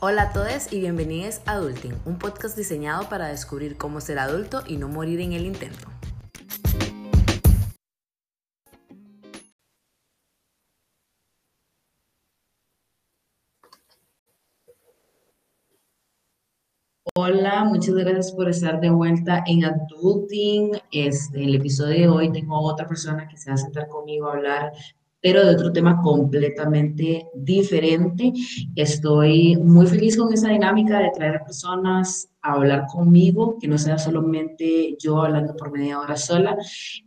Hola a todos y bienvenidos a Adulting, un podcast diseñado para descubrir cómo ser adulto y no morir en el intento. Hola, muchas gracias por estar de vuelta en Adulting. Este, el episodio de hoy tengo otra persona que se va a sentar conmigo a hablar pero de otro tema completamente diferente. Estoy muy feliz con esa dinámica de traer a personas a hablar conmigo, que no sea solamente yo hablando por media hora sola.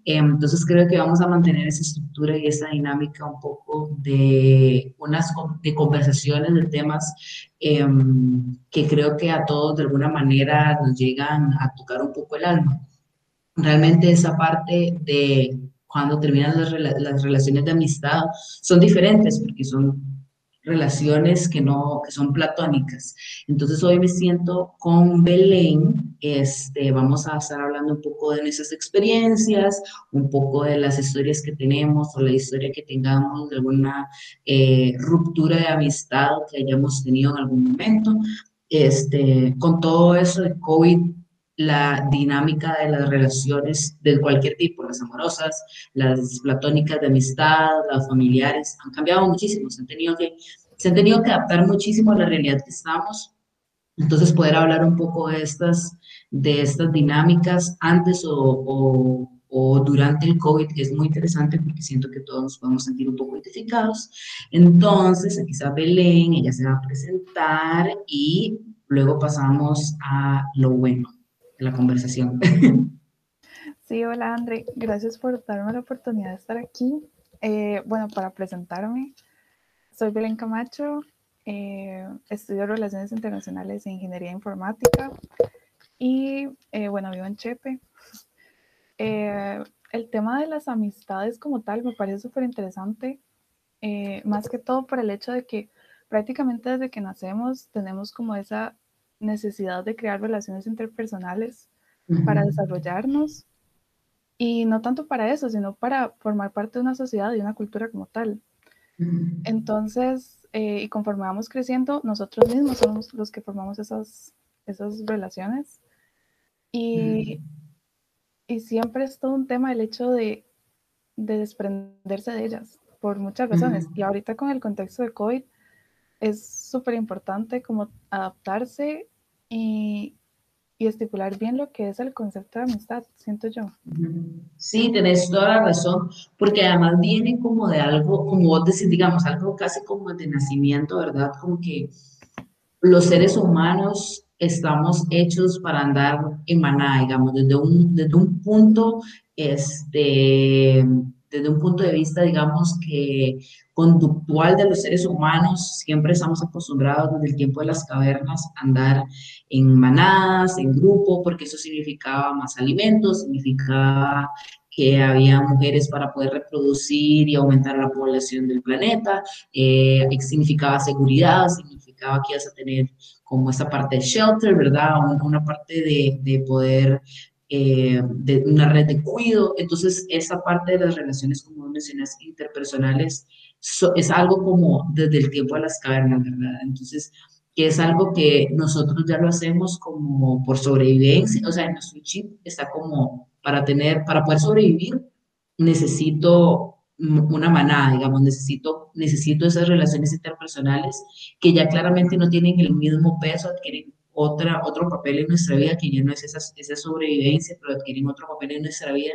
Em, entonces creo que vamos a mantener esa estructura y esa dinámica un poco de unas de conversaciones de temas em, que creo que a todos de alguna manera nos llegan a tocar un poco el alma. Realmente esa parte de cuando terminan las, las, relaciones de amistad son diferentes porque son relaciones que no que son platónicas. Entonces hoy me siento con Belén, este, vamos a estar hablando un poco de nuestras experiencias, un poco de las historias que tenemos o la historia que tengamos de alguna eh, ruptura de amistad que hayamos tenido en algún momento. Este, con todo eso de COVID la dinámica de las relaciones de cualquier tipo, las amorosas, las platónicas de amistad, las familiares, han cambiado muchísimo, se han tenido que, se han tenido que adaptar muchísimo a la realidad que estamos. Entonces, poder hablar un poco de estas, de estas dinámicas antes o, o, durante el COVID, es muy interesante porque siento que todos nos podemos sentir un poco identificados. Entonces, aquí está Belén, ella se va a presentar y luego pasamos a lo bueno la conversación. Sí, hola André, gracias por darme la oportunidad de estar aquí. Eh, bueno, para presentarme, soy Belén Camacho, eh, estudio Relaciones Internacionales e Ingeniería Informática y eh, bueno, vivo en Chepe. el tema de las amistades como tal me parece súper interesante, más que todo por el hecho de que prácticamente desde que nacemos tenemos como esa necesidad de crear relaciones interpersonales para desarrollarnos y no tanto para eso, sino para formar parte de una sociedad y una cultura como tal. Entonces, eh, y conforme vamos creciendo, nosotros mismos somos los que formamos esas, esas relaciones. Y, y siempre es todo un tema el hecho de, de desprenderse de ellas, por muchas razones. Y ahorita con el contexto de COVID, es súper importante como adaptarse y, estipular bien lo que es el concepto de amistad, siento yo. Sí, tenés toda la razón, porque además viene como de algo, como vos decís, digamos, algo casi como de nacimiento, ¿verdad? Como que los seres humanos estamos hechos para andar en manada, digamos, desde un, desde un punto, este, desde un punto de vista, digamos, que conductual de los seres humanos, siempre estamos acostumbrados desde el tiempo de las cavernas a andar en manadas, en grupo, porque eso significaba más alimentos, significaba que había mujeres para poder reproducir y aumentar la población del planeta, eh, significaba seguridad, significaba que ibas a tener como esa parte de shelter, ¿verdad? Una parte de, de poder eh, de una red de cuido. Entonces, esa parte de las relaciones, como mencionas, interpersonales, es algo como desde el tiempo de las cavernas, ¿verdad? Entonces, que es algo que nosotros ya lo hacemos como por sobrevivencia, o sea, en nuestro chip está como para tener, para poder sobrevivir, necesito una manada, digamos, necesito, necesito esas relaciones interpersonales que ya claramente no tienen el mismo peso, adquieren otra, otro papel en nuestra vida, que ya no es esa, esa sobrevivencia, pero adquieren otro papel en nuestra vida.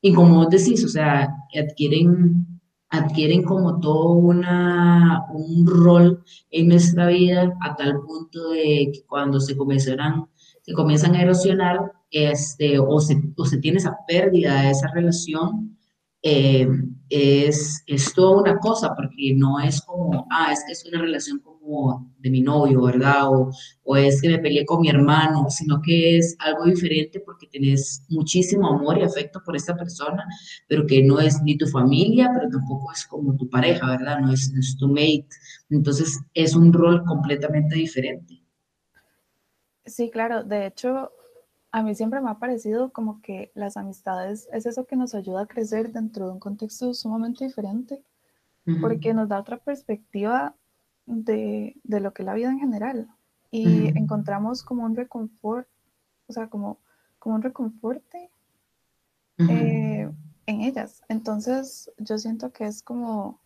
Y como vos decís, o sea, adquieren, adquieren como todo una, un rol en nuestra vida a tal punto de que cuando se comienzan, se comienzan a erosionar este, o, se, o se tiene esa pérdida de esa relación, eh, es, es toda una cosa, porque no es como, ah, es que es una relación como de mi novio, ¿verdad? O, o, es que me peleé con mi hermano, sino que es algo diferente porque tenés muchísimo amor y afecto por esta persona, pero que no es ni tu familia, pero tampoco es como tu pareja, ¿verdad? No es, no es tu mate. Entonces es un rol completamente diferente. Sí, claro. De hecho, a mí siempre me ha parecido como que las amistades es eso que nos ayuda a crecer dentro de un contexto sumamente diferente, porque nos da otra perspectiva de, de, lo que es la vida en general. Y encontramos como un reconfort, o sea, como, como un reconforte eh, en ellas. Entonces, yo siento que es como,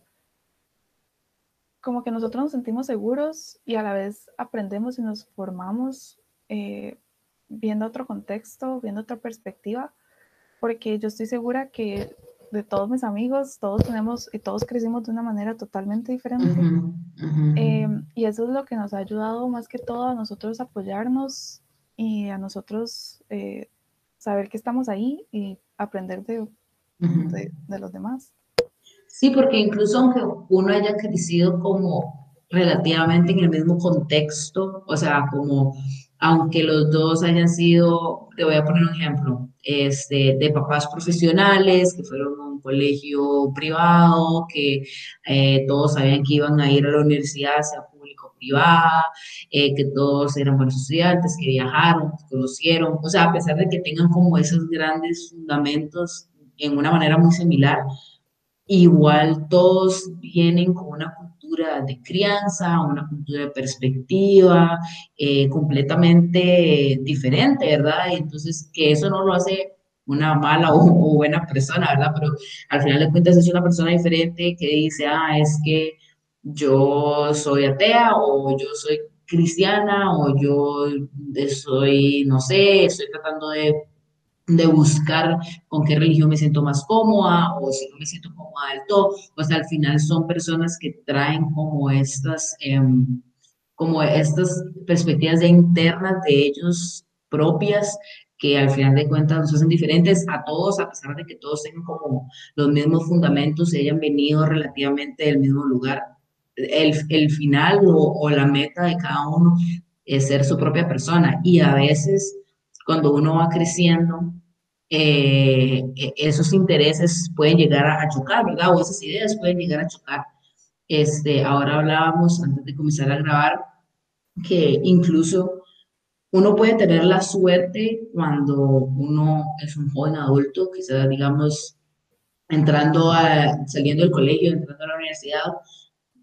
como que nosotros nos sentimos seguros y a la vez aprendemos y nos formamos eh, viendo otro contexto, viendo otra perspectiva, porque yo estoy segura que de todos mis amigos, todos tenemos y todos crecimos de una manera totalmente diferente. Em, y eso es lo que nos ha ayudado más que todo a nosotros apoyarnos y a nosotros eh, saber que estamos ahí y aprender de, de, los demás. Sí, porque incluso aunque uno haya crecido como relativamente en el mismo contexto, o sea, como aunque los dos hayan sido, te voy a poner un ejemplo, este, de papás profesionales que fueron a un colegio privado, que eh, todos sabían que iban a ir a la universidad, sea público o privada, eh, que todos eran buenos estudiantes, que viajaron, que conocieron, o sea, a pesar de que tengan como esos grandes fundamentos en una manera muy similar, igual todos vienen con una de crianza, una cultura de perspectiva eh, completamente diferente, ¿verdad? Y entonces que eso no lo hace una mala o, buena persona, ¿verdad? Pero al final de cuentas es una persona diferente que dice, ah, es que yo soy atea o yo soy cristiana o yo soy, no sé, estoy tratando de de buscar con qué religión me siento más cómoda o si no me siento cómoda del todo, pues al final son personas que traen como estas, em, como estas perspectivas internas de ellos propias que al final de cuentas nos hacen diferentes a todos, a pesar de que todos tengan como los mismos fundamentos y hayan venido relativamente del mismo lugar. El, el final o la meta de cada uno es ser su propia persona y a veces cuando uno va creciendo, eh, e, esos intereses pueden llegar a, chocar, ¿verdad? O esas ideas pueden llegar a chocar. Este, ahora hablábamos, antes de comenzar a grabar, que incluso uno puede tener la suerte cuando uno es un joven adulto, quizás digamos entrando a, saliendo del colegio, entrando a la universidad,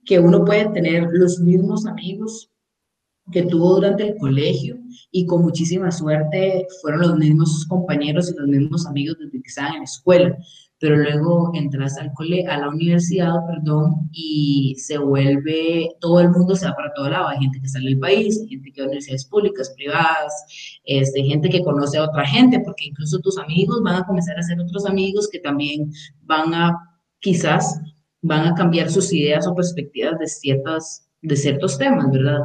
que uno puede tener los mismos amigos que tuvo durante el colegio y con muchísima suerte fueron los mismos compañeros y los mismos amigos desde que estaban en la escuela, pero luego entras al cole, a la universidad, perdón, y se vuelve, todo el mundo se va para todo lado, hay gente que sale del país, hay gente que va a universidades públicas, privadas, este, gente que conoce a otra gente, porque incluso tus amigos van a comenzar a ser otros amigos que también van a, quizás, van a cambiar sus ideas o perspectivas de, ciertas, de ciertos temas, ¿verdad?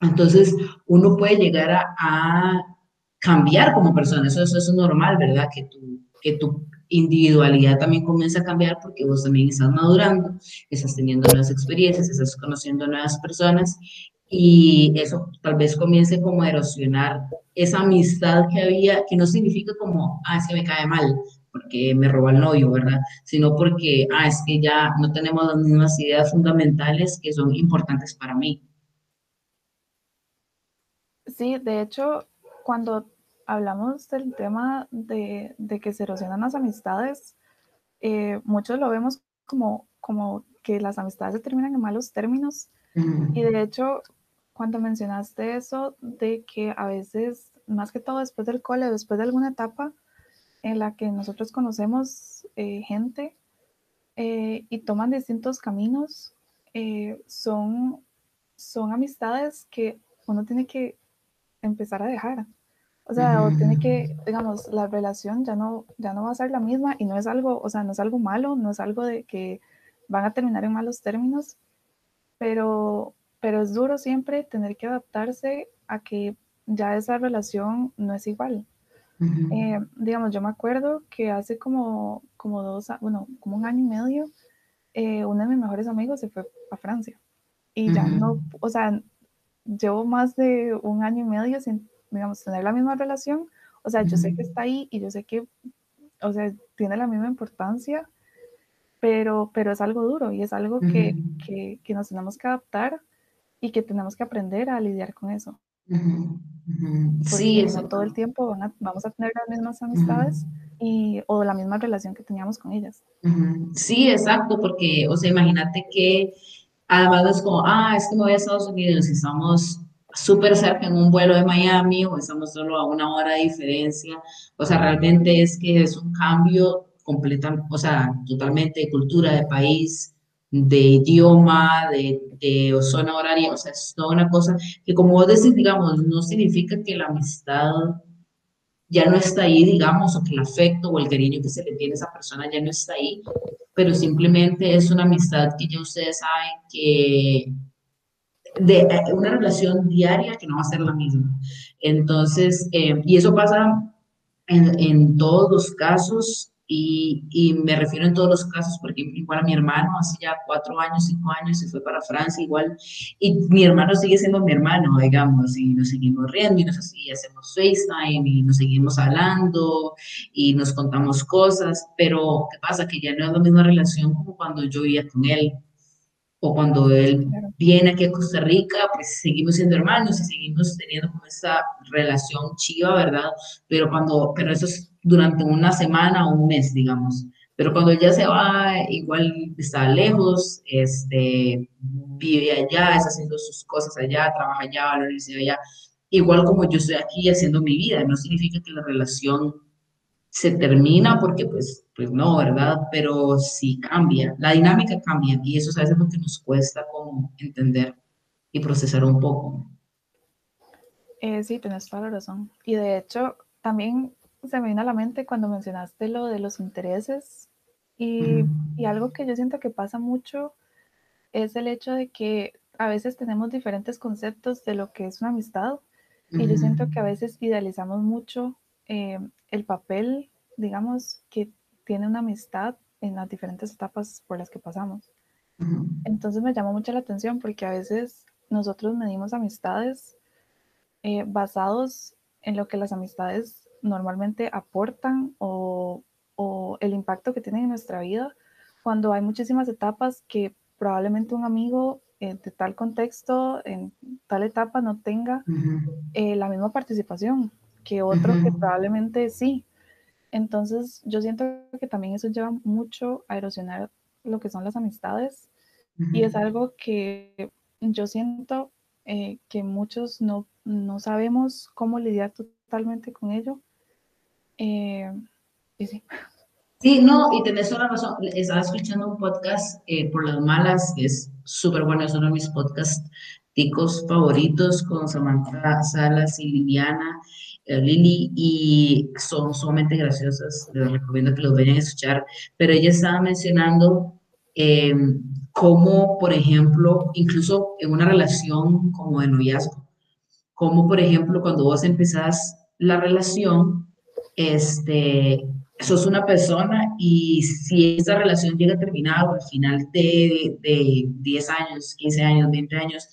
Entonces, uno puede llegar a, cambiar como persona, eso, eso, es normal, ¿verdad? Que tu, que tu individualidad también comienza a cambiar porque vos también estás madurando, estás teniendo nuevas experiencias, estás conociendo nuevas personas y eso tal vez comience como a erosionar esa amistad que había, que no significa como, ah, es que me cae mal, porque me roba el novio, ¿verdad? Sino porque, ah, es que ya no tenemos las mismas ideas fundamentales que son importantes para mí. Sí, de hecho, cuando hablamos del tema de, que se erosionan las amistades, eh, muchos lo vemos como, como que las amistades se terminan en malos términos. Y de hecho, cuando mencionaste eso de que a veces, más que todo después del cole, después de alguna etapa en la que nosotros conocemos eh, gente eh, y toman distintos caminos, son, son amistades que uno tiene que empezar a dejar. O sea, o tiene que, digamos, la relación ya no, ya no va a ser la misma y no es algo, o sea, no es algo malo, no es algo de que van a terminar en malos términos, pero, pero es duro siempre tener que adaptarse a que ya esa relación no es igual. Eh, digamos, yo me acuerdo que hace como, como dos, bueno, como un año y medio, eh, uno de mis mejores amigos se fue a Francia y ya no, o sea, llevo más de un año y medio sin, digamos, tener la misma relación. O sea, yo sé que está ahí y yo sé que, o sea, tiene la misma importancia, pero, pero es algo duro y es algo que, que, que, nos tenemos que adaptar y que tenemos que aprender a lidiar con eso. sí, no todo el tiempo vamos a tener las mismas amistades y, o la misma relación que teníamos con ellas. Sí, exacto, porque, o sea, imagínate que Además es como, ah, es que me voy a Estados Unidos y estamos súper cerca en un vuelo de Miami o estamos solo a una hora de diferencia. O sea, realmente es que es un cambio completo, o sea, totalmente de cultura, de país, de idioma, de, de zona horaria, o sea, es toda una cosa que como vos decís, digamos, no significa que la amistad ya no está ahí, digamos, o que el afecto o el cariño que se le tiene a esa persona ya no está ahí, pero simplemente es una amistad que ya ustedes saben que de eh, una relación diaria que no va a ser la misma. Entonces, eh, y eso pasa en, en, todos los casos, y, y, me refiero en todos los casos, porque igual a mi hermano hace ya cuatro años, cinco años, se fue para Francia igual, y mi hermano sigue siendo mi hermano, digamos, y nos seguimos riendo, y nos así, hacemos FaceTime, y nos seguimos hablando, y nos contamos cosas, pero ¿qué pasa? Que ya no es la misma relación como cuando yo vivía con él, o cuando él viene aquí a Costa Rica, pues seguimos siendo hermanos y seguimos teniendo como esa relación chiva, ¿verdad? Pero cuando, pero eso es durante una semana o un mes, digamos. Pero cuando ya se va, igual está lejos, este, vive allá, está haciendo sus cosas allá, trabaja allá, va a la universidad allá. Igual como yo estoy aquí haciendo mi vida, no significa que la relación se termina porque pues, pues no, ¿verdad? Pero sí cambia, la dinámica cambia y eso es a veces lo que nos cuesta como entender y procesar un poco. Eh, sí, tienes toda la razón. Y de hecho, también se me vino a la mente cuando mencionaste lo de los intereses y, y, algo que yo siento que pasa mucho es el hecho de que a veces tenemos diferentes conceptos de lo que es una amistad y yo siento que a veces idealizamos mucho eh, el papel, digamos, que tiene una amistad en las diferentes etapas por las que pasamos. Entonces me llama mucho la atención porque a veces nosotros medimos amistades eh, basados en lo que las amistades normalmente aportan o, el impacto que tienen en nuestra vida, cuando hay muchísimas etapas que probablemente un amigo eh, de tal contexto, en tal etapa, no tenga eh, la misma participación que otro que probablemente sí. Entonces, yo siento que también eso lleva mucho a erosionar lo que son las amistades y es algo que yo siento eh, que muchos no, no sabemos cómo lidiar totalmente con ello eh, sí. No, y tenés toda la razón. Estaba escuchando un podcast eh, por las malas, que es súper bueno, es uno de mis podcasts ticos favoritos con Samantha Salas y Liliana, eh, Lili, y son sumamente graciosas. Les recomiendo que los vayan a escuchar. Pero ella estaba mencionando cómo, por ejemplo, incluso en una relación como de noviazgo, como por ejemplo cuando vos empezás la relación, este, sos una persona y si esa relación llega a terminar al final de, de 10 años, 15 años, 20 años,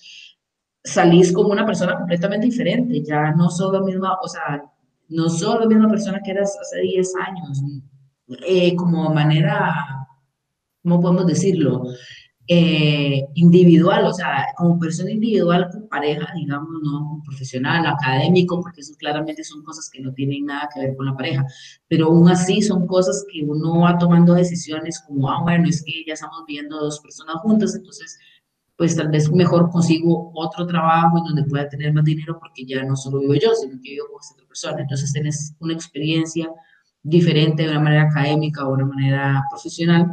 salís como una persona completamente diferente, ya no sos la misma, o sea, no sos la misma persona que eras hace 10 años, eh, como manera, ¿cómo podemos decirlo? Eh, individual, o sea, como persona individual con pareja, digamos, no profesional, académico, porque eso claramente son cosas que no tienen nada que ver con la pareja, pero aún así son cosas que uno va tomando decisiones como, ah, bueno, es que ya estamos viendo dos personas juntas, entonces, pues tal vez mejor consigo otro trabajo en donde pueda tener más dinero porque ya no solo vivo yo, sino que vivo con esta otra persona, entonces tienes una experiencia diferente de una manera académica o de una manera profesional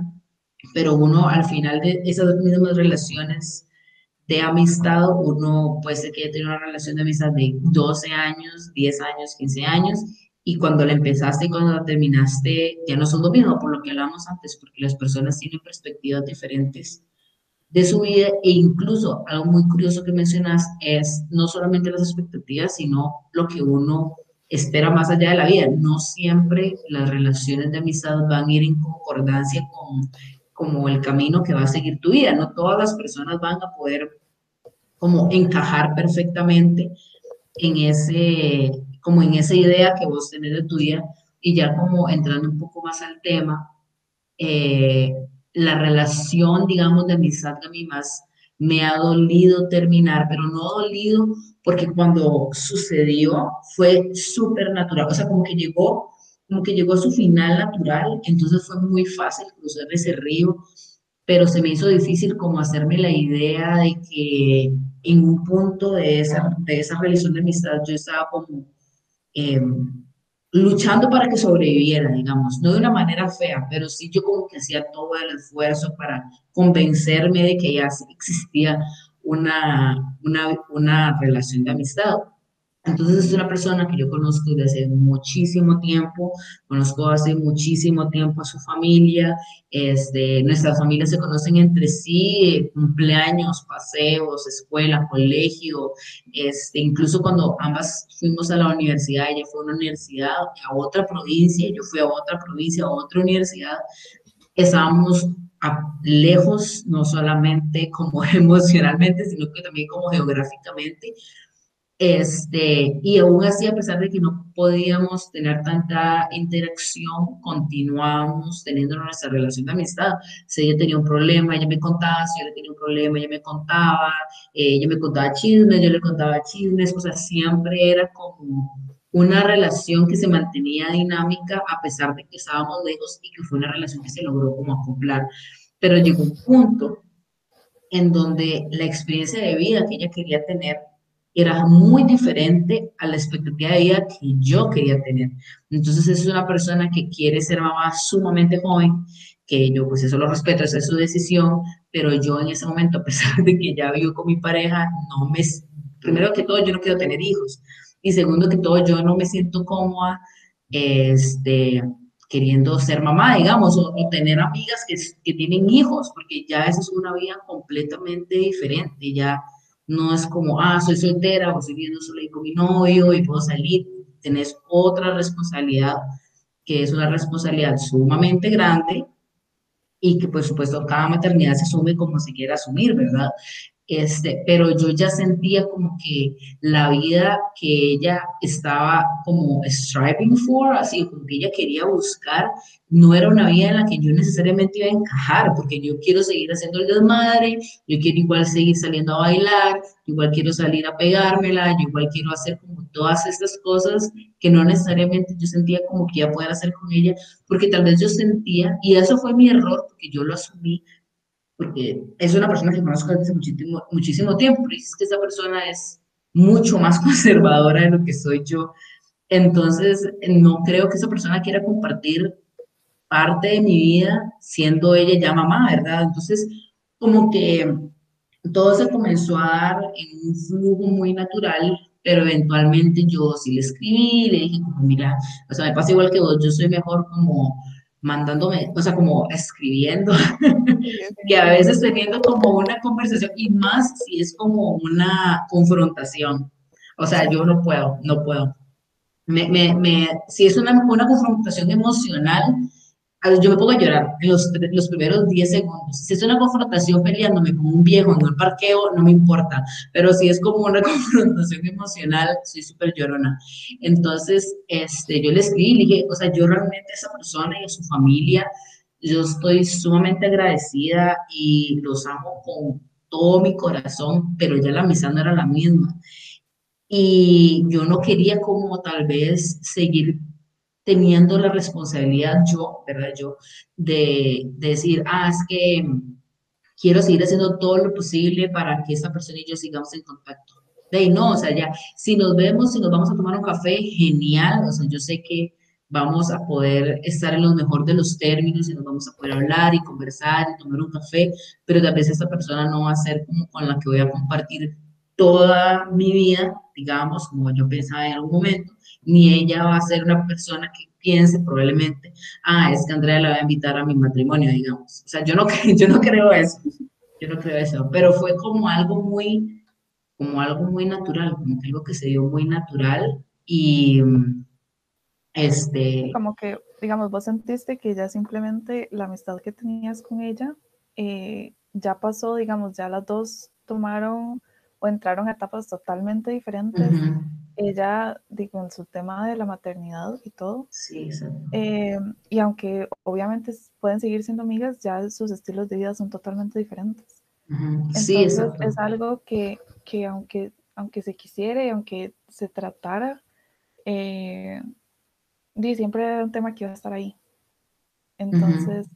pero uno al final de esas mismas relaciones de amistad, uno puede ser que tenido una relación de amistad de 12 años, 10 años, 15 años, y cuando la empezaste y cuando la terminaste ya no son lo mismo, por lo que hablamos antes, porque las personas tienen perspectivas diferentes de su vida e incluso algo muy curioso que mencionas es no solamente las expectativas, sino lo que uno espera más allá de la vida. No siempre las relaciones de amistad van a ir en concordancia con como el camino que va a seguir tu vida. No todas las personas van a poder como encajar perfectamente en ese, como en esa idea que vos tenés de tu vida. Y ya como entrando un poco más al tema, eh, la relación, digamos, de amistad que a mí más me ha dolido terminar, pero no dolido porque cuando sucedió fue súper natural, o sea, como que llegó como que llegó a su final natural, entonces fue muy fácil cruzar ese río pero se me hizo difícil como hacerme la idea de que en un punto de esa, de esa relación de amistad yo estaba como em, luchando para que sobreviviera, digamos, no de una manera fea, pero sí yo como que hacía todo el esfuerzo para convencerme de que ya existía una, una, una relación de amistad. Entonces es una persona que yo conozco desde hace muchísimo tiempo, conozco hace muchísimo tiempo a su familia, este, nuestras familias se conocen entre sí, cumpleaños, paseos, escuela, colegio, este, incluso cuando ambas fuimos a la universidad, ella fue a una universidad a otra provincia, yo fui a otra provincia, a otra universidad, estábamos lejos, no solamente como emocionalmente, sino que también como geográficamente, este, y aún así, a pesar de que no podíamos tener tanta interacción, continuamos teniendo nuestra relación de amistad. Si ella tenía un problema, ella me contaba, si yo le tenía un problema, ella me contaba, eh, ella me contaba chismes, yo le contaba chismes, o sea, siempre era como una relación que se mantenía dinámica a pesar de que estábamos lejos y que fue una relación que se logró como acoplar. Pero llegó un punto en donde la experiencia de vida que ella quería tener era muy diferente a la expectativa de vida que yo quería tener. Entonces es una persona que quiere ser mamá sumamente joven, que yo pues eso lo respeto, esa es su decisión, pero yo en ese momento, a pesar de que ya vivo con mi pareja, no me, primero que todo yo no quiero tener hijos y segundo que todo yo no me siento cómoda este, queriendo ser mamá, digamos, o, tener amigas que, que tienen hijos, porque ya esa es una vida completamente diferente, ya no es como, ah, soy soltera o estoy viviendo solo con mi novio y puedo salir. Tenés otra responsabilidad, que es una responsabilidad sumamente grande y que, por supuesto, cada maternidad se asume como se quiera asumir, ¿verdad? Este, pero yo ya sentía como que la vida que ella estaba como striving for, así como que ella quería buscar, no era una vida en la que yo necesariamente iba a encajar, porque yo quiero seguir haciendo el desmadre, yo quiero igual seguir saliendo a bailar, igual quiero salir a pegármela, yo igual quiero hacer como todas estas cosas que no necesariamente yo sentía como que iba a poder hacer con ella, porque tal vez yo sentía, y eso fue mi error, porque yo lo asumí, porque es una persona que conozco desde hace muchísimo, tiempo, pero es que esa persona es mucho más conservadora de lo que soy yo. Entonces, no creo que esa persona quiera compartir parte de mi vida siendo ella ya mamá, ¿verdad? Entonces, como que todo se comenzó a dar en un flujo muy natural, pero eventualmente yo sí le escribí, le dije mira, o sea, me pasa igual que vos, yo soy mejor como mandándome, o sea, como escribiendo, que a veces teniendo como una conversación y más si es como una confrontación. O sea, yo no puedo, no puedo. Me, me, me, si es una, una confrontación emocional, yo me pongo a llorar en los, los primeros 10 segundos. Si es una confrontación peleándome con un viejo en un parqueo, no me importa, pero si es como una confrontación emocional, soy súper llorona. Entonces, este, yo le escribí, le dije, o sea, yo realmente a esa persona y a su familia, yo estoy sumamente agradecida y los amo con todo mi corazón, pero ya la amistad no era la misma. Y yo no quería como tal vez seguir teniendo la responsabilidad yo, ¿verdad? Yo, de, decir, ah, es que quiero seguir haciendo todo lo posible para que esa persona y yo sigamos en contacto. De ahí no, o sea, ya, si nos vemos, si nos vamos a tomar un café, genial, o sea, yo sé que vamos a poder estar en lo mejor de los términos y nos vamos a poder hablar y conversar y tomar un café, pero tal vez esa persona no va a ser como con la que voy a compartir toda mi vida, digamos, como yo pensaba en algún momento, ni ella va a ser una persona que piense probablemente, ah, es que Andrea la va a invitar a mi matrimonio, digamos. O sea, yo no, yo no creo eso, yo no creo eso, pero fue como algo muy, como algo muy natural, como algo que se dio muy natural y este... Como que, digamos, vos sentiste que ya simplemente la amistad que tenías con ella eh, ya pasó, digamos, ya las dos tomaron o entraron a etapas totalmente diferentes. Ella, digo, en su tema de la maternidad y todo. Sí, exacto. Eh, y aunque obviamente pueden seguir siendo amigas, ya sus estilos de vida son totalmente diferentes. Sí, Entonces es algo que, que, aunque, aunque se quisiera y aunque se tratara, eh, siempre era un tema que iba a estar ahí. Entonces,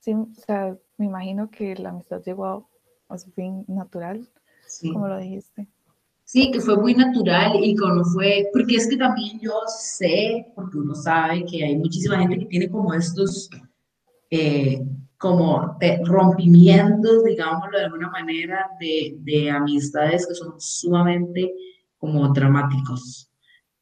sí, o sea, me imagino que la amistad llegó a, su fin natural, como lo dijiste. Sí, que fue muy natural y como fue, porque es que también yo sé, porque uno sabe que hay muchísima gente que tiene como estos, eh, como rompimientos, digámoslo de alguna manera, de, de amistades que son sumamente como dramáticos.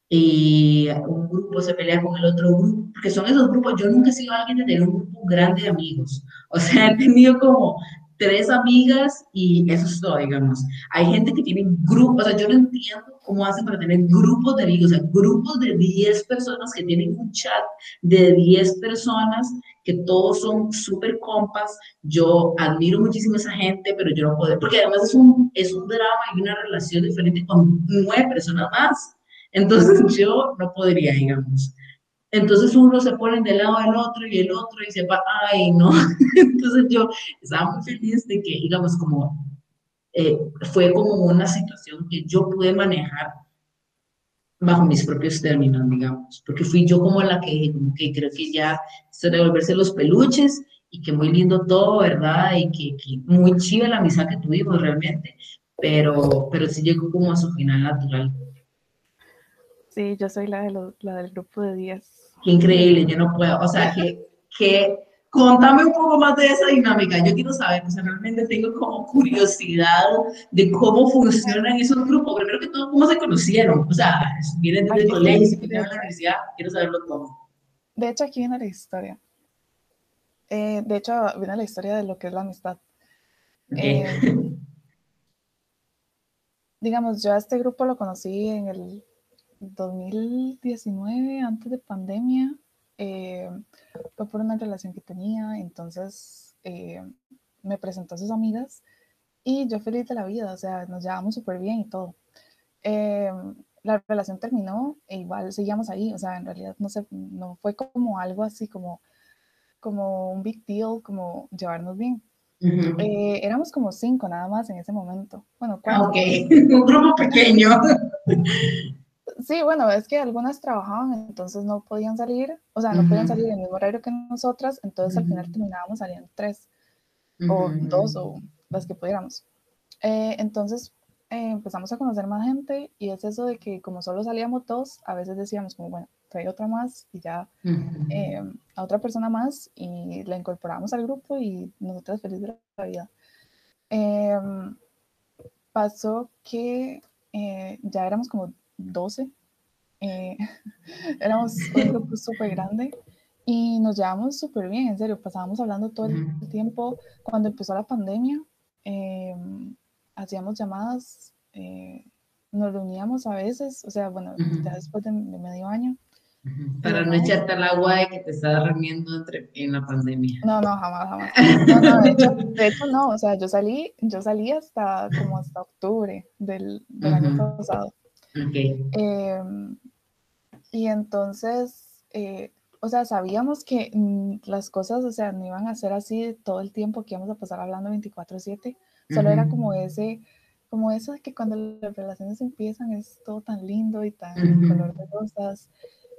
Y un grupo se pelea con el otro grupo, porque son esos grupos, yo nunca he sido alguien de tener un grupo grande de amigos, o sea, he tenido como tres amigas y eso es todo, digamos. Hay gente que tiene grupos, o sea, yo no entiendo cómo hacen para tener grupos de amigos, o sea, grupos de 10 personas que tienen un chat de 10 personas que todos son súper compas. Yo admiro muchísimo a esa gente, pero yo no puedo, porque además es un, es un drama y una relación diferente con nueve personas más. Entonces yo no podría, digamos. Entonces uno se pone del lado del otro y el otro y se va, ay, no. Entonces yo estaba muy feliz de que, digamos, como eh, fue como una situación que yo pude manejar bajo mis propios términos, digamos, porque fui yo como la que, como que creo que ya se devolverse los peluches y que muy lindo todo, ¿verdad? Y que, muy chida la amistad que tuvimos realmente, pero, pero sí llegó como a su final natural. Sí, yo soy la, de la del grupo de 10. Qué increíble, yo no puedo, o sea, que, que contame un poco más de esa dinámica. Yo quiero saber, o sea, realmente tengo como curiosidad de cómo funcionan esos grupos. Primero que todo, ¿cómo se conocieron? O sea, vienen desde el colegio, se vienen a la universidad, quiero saberlo todo. De hecho, aquí viene la historia. Eh, de hecho, viene la historia de lo que es la amistad. Eh, digamos, yo a este grupo lo conocí en el 2019, antes de pandemia, eh, fue por una relación que tenía, entonces eh, me presentó a sus amigas y yo feliz de la vida, o sea, nos llevamos súper bien y todo. Eh, la relación terminó e igual seguíamos ahí, o sea, en realidad no, sé, no fue como algo así como, como un big deal, como llevarnos bien. éramos como cinco nada más en ese momento. Bueno, cuatro. Ok, un grupo pequeño. Sí, bueno, es que algunas trabajaban, entonces no podían salir, o sea, no podían salir en el mismo horario que nosotras, entonces al final terminábamos saliendo tres, o dos, o las que pudiéramos. Eh, entonces eh, empezamos a conocer más gente y es eso de que como solo salíamos dos, a veces decíamos como, bueno, trae otra más y ya eh, a otra persona más y la incorporamos al grupo y nosotras felices de la vida. Em, pasó que ya éramos como 12. Eh, éramos un grupo súper grande y nos llevamos súper bien, en serio, pasábamos hablando todo el tiempo. Cuando empezó la pandemia, em, hacíamos llamadas, eh, nos reuníamos a veces, o sea, bueno, ya después de, medio año. Para no echarte al agua de que te estabas reuniendo entre, en la pandemia. No, no, jamás, jamás. No, no, de, hecho, de, hecho, no, o sea, yo salí, yo salí hasta como hasta octubre del, del año pasado. Em, y entonces, eh, o sea, sabíamos que mm, las cosas, o sea, no iban a ser así todo el tiempo que íbamos a pasar hablando 24/7. Solo era como ese, como eso de que cuando las relaciones empiezan es todo tan lindo y tan color de rosas.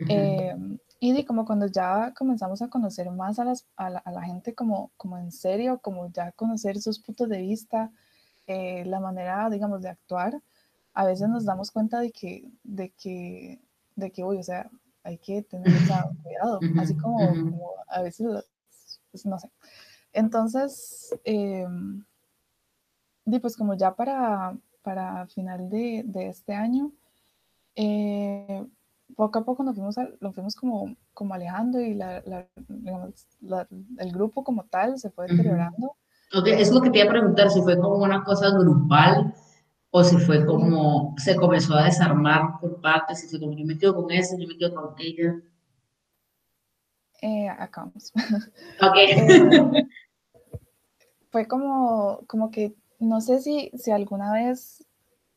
Em, y de como cuando ya comenzamos a conocer más a, las, a, la, gente como, como en serio, como ya conocer sus puntos de vista, eh, la manera, digamos, de actuar, a veces nos damos cuenta de que, de que, de que, uy, o sea, hay que tener cuidado, así como, a veces, pues, no sé. Entonces, eh, pues como ya para, para final de, de este año, eh, poco a poco nos fuimos, lo fuimos como, como alejando y la, la, digamos, el grupo como tal se fue deteriorando. Ok, es lo que te iba a preguntar, si fue como una cosa grupal o si fue como se comenzó a desarmar por partes, si fue como yo me quedo con ese, yo me quedo con aquella. Eh, acá Ok. Eh, fue como, como que, no sé si, si alguna vez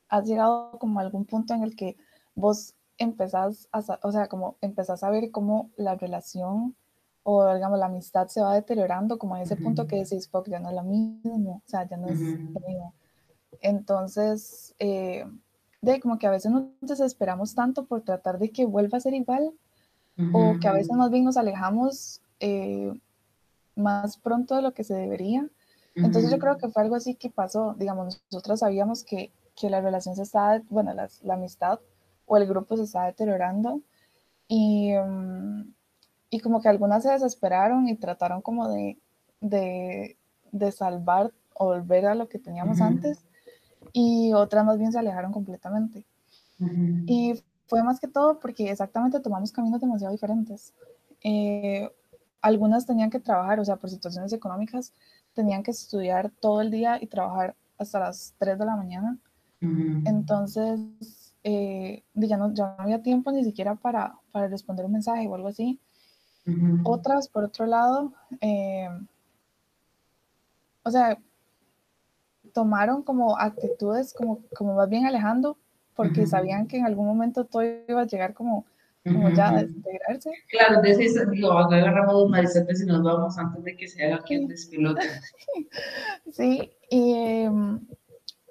has llegado como a algún punto en el que vos empezás a, o sea, como empezás a ver cómo la relación o digamos la amistad se va deteriorando, como en ese punto que decís, porque ya no es lo mismo, o sea, ya no es lo mismo. Entonces, eh, de como que a veces nos desesperamos tanto por tratar de que vuelva a ser igual, o que a veces más bien nos alejamos, eh, más pronto de lo que se debería. Entonces yo creo que fue algo así que pasó, digamos, nosotros sabíamos que, que la relación se estaba, bueno, la, la, amistad o el grupo se estaba deteriorando y, mm, y como que algunas se desesperaron y trataron como de, de, de salvar o volver a lo que teníamos antes y otras más bien se alejaron completamente. Y fue más que todo porque exactamente tomamos caminos demasiado diferentes. Eh, algunas tenían que trabajar, o sea, por situaciones económicas, tenían que estudiar todo el día y trabajar hasta las 3 de la mañana. Entonces, eh, ya, no, ya no había tiempo ni siquiera para, para responder un mensaje o algo así. Otras, por otro lado, eh, o sea, tomaron como actitudes como, como más bien alejando, porque sabían que en algún momento todo iba a llegar como, como ya a desintegrarse. Claro, entonces digo, agarramos dos marisetes y nos vamos antes de que se haga aquí el despilote. sí, y, em,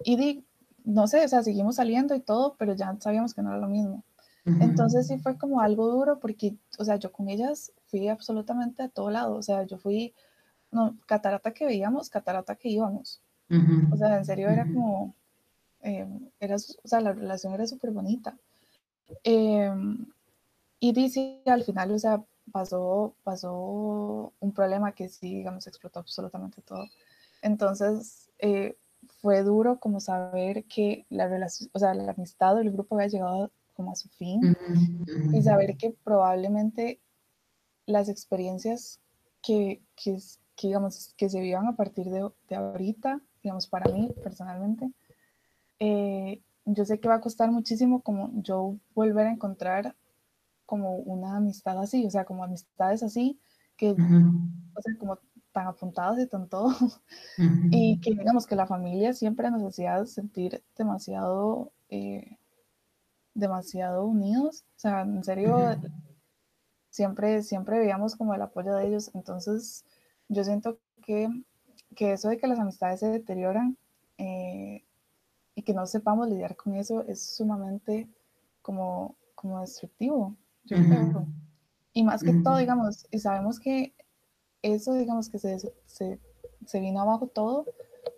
y no sé, o sea, seguimos saliendo y todo, pero ya sabíamos que no era lo mismo. Entonces sí fue como algo duro porque, o sea, yo con ellas fui absolutamente a todo lado, o sea, yo fui, no, catarata que veíamos, catarata que íbamos. O sea, en serio era como, eh, era, o sea, la relación era súper bonita. Eh, y dice al final, o sea, pasó, pasó un problema que sí, digamos, explotó absolutamente todo. Entonces, eh, fue duro como saber que la relación, o sea, la amistad del grupo había llegado como a su fin y saber que probablemente las experiencias que, que, que, digamos, que se vivan a partir de, de ahorita digamos, para mí personalmente. Eh, yo sé que va a costar muchísimo como yo volver a encontrar como una amistad así, o sea, como amistades así, que, o sea, como tan apuntadas y tan todo, y que digamos que la familia siempre nos hacía sentir demasiado, eh, demasiado unidos, o sea, en serio, siempre, siempre veíamos como el apoyo de ellos, entonces yo siento que que eso de que las amistades se deterioran eh, y que no sepamos lidiar con eso es sumamente como, como destructivo, yo creo. Y más que todo, digamos, y sabemos que eso, digamos, que se, se, se, vino abajo todo,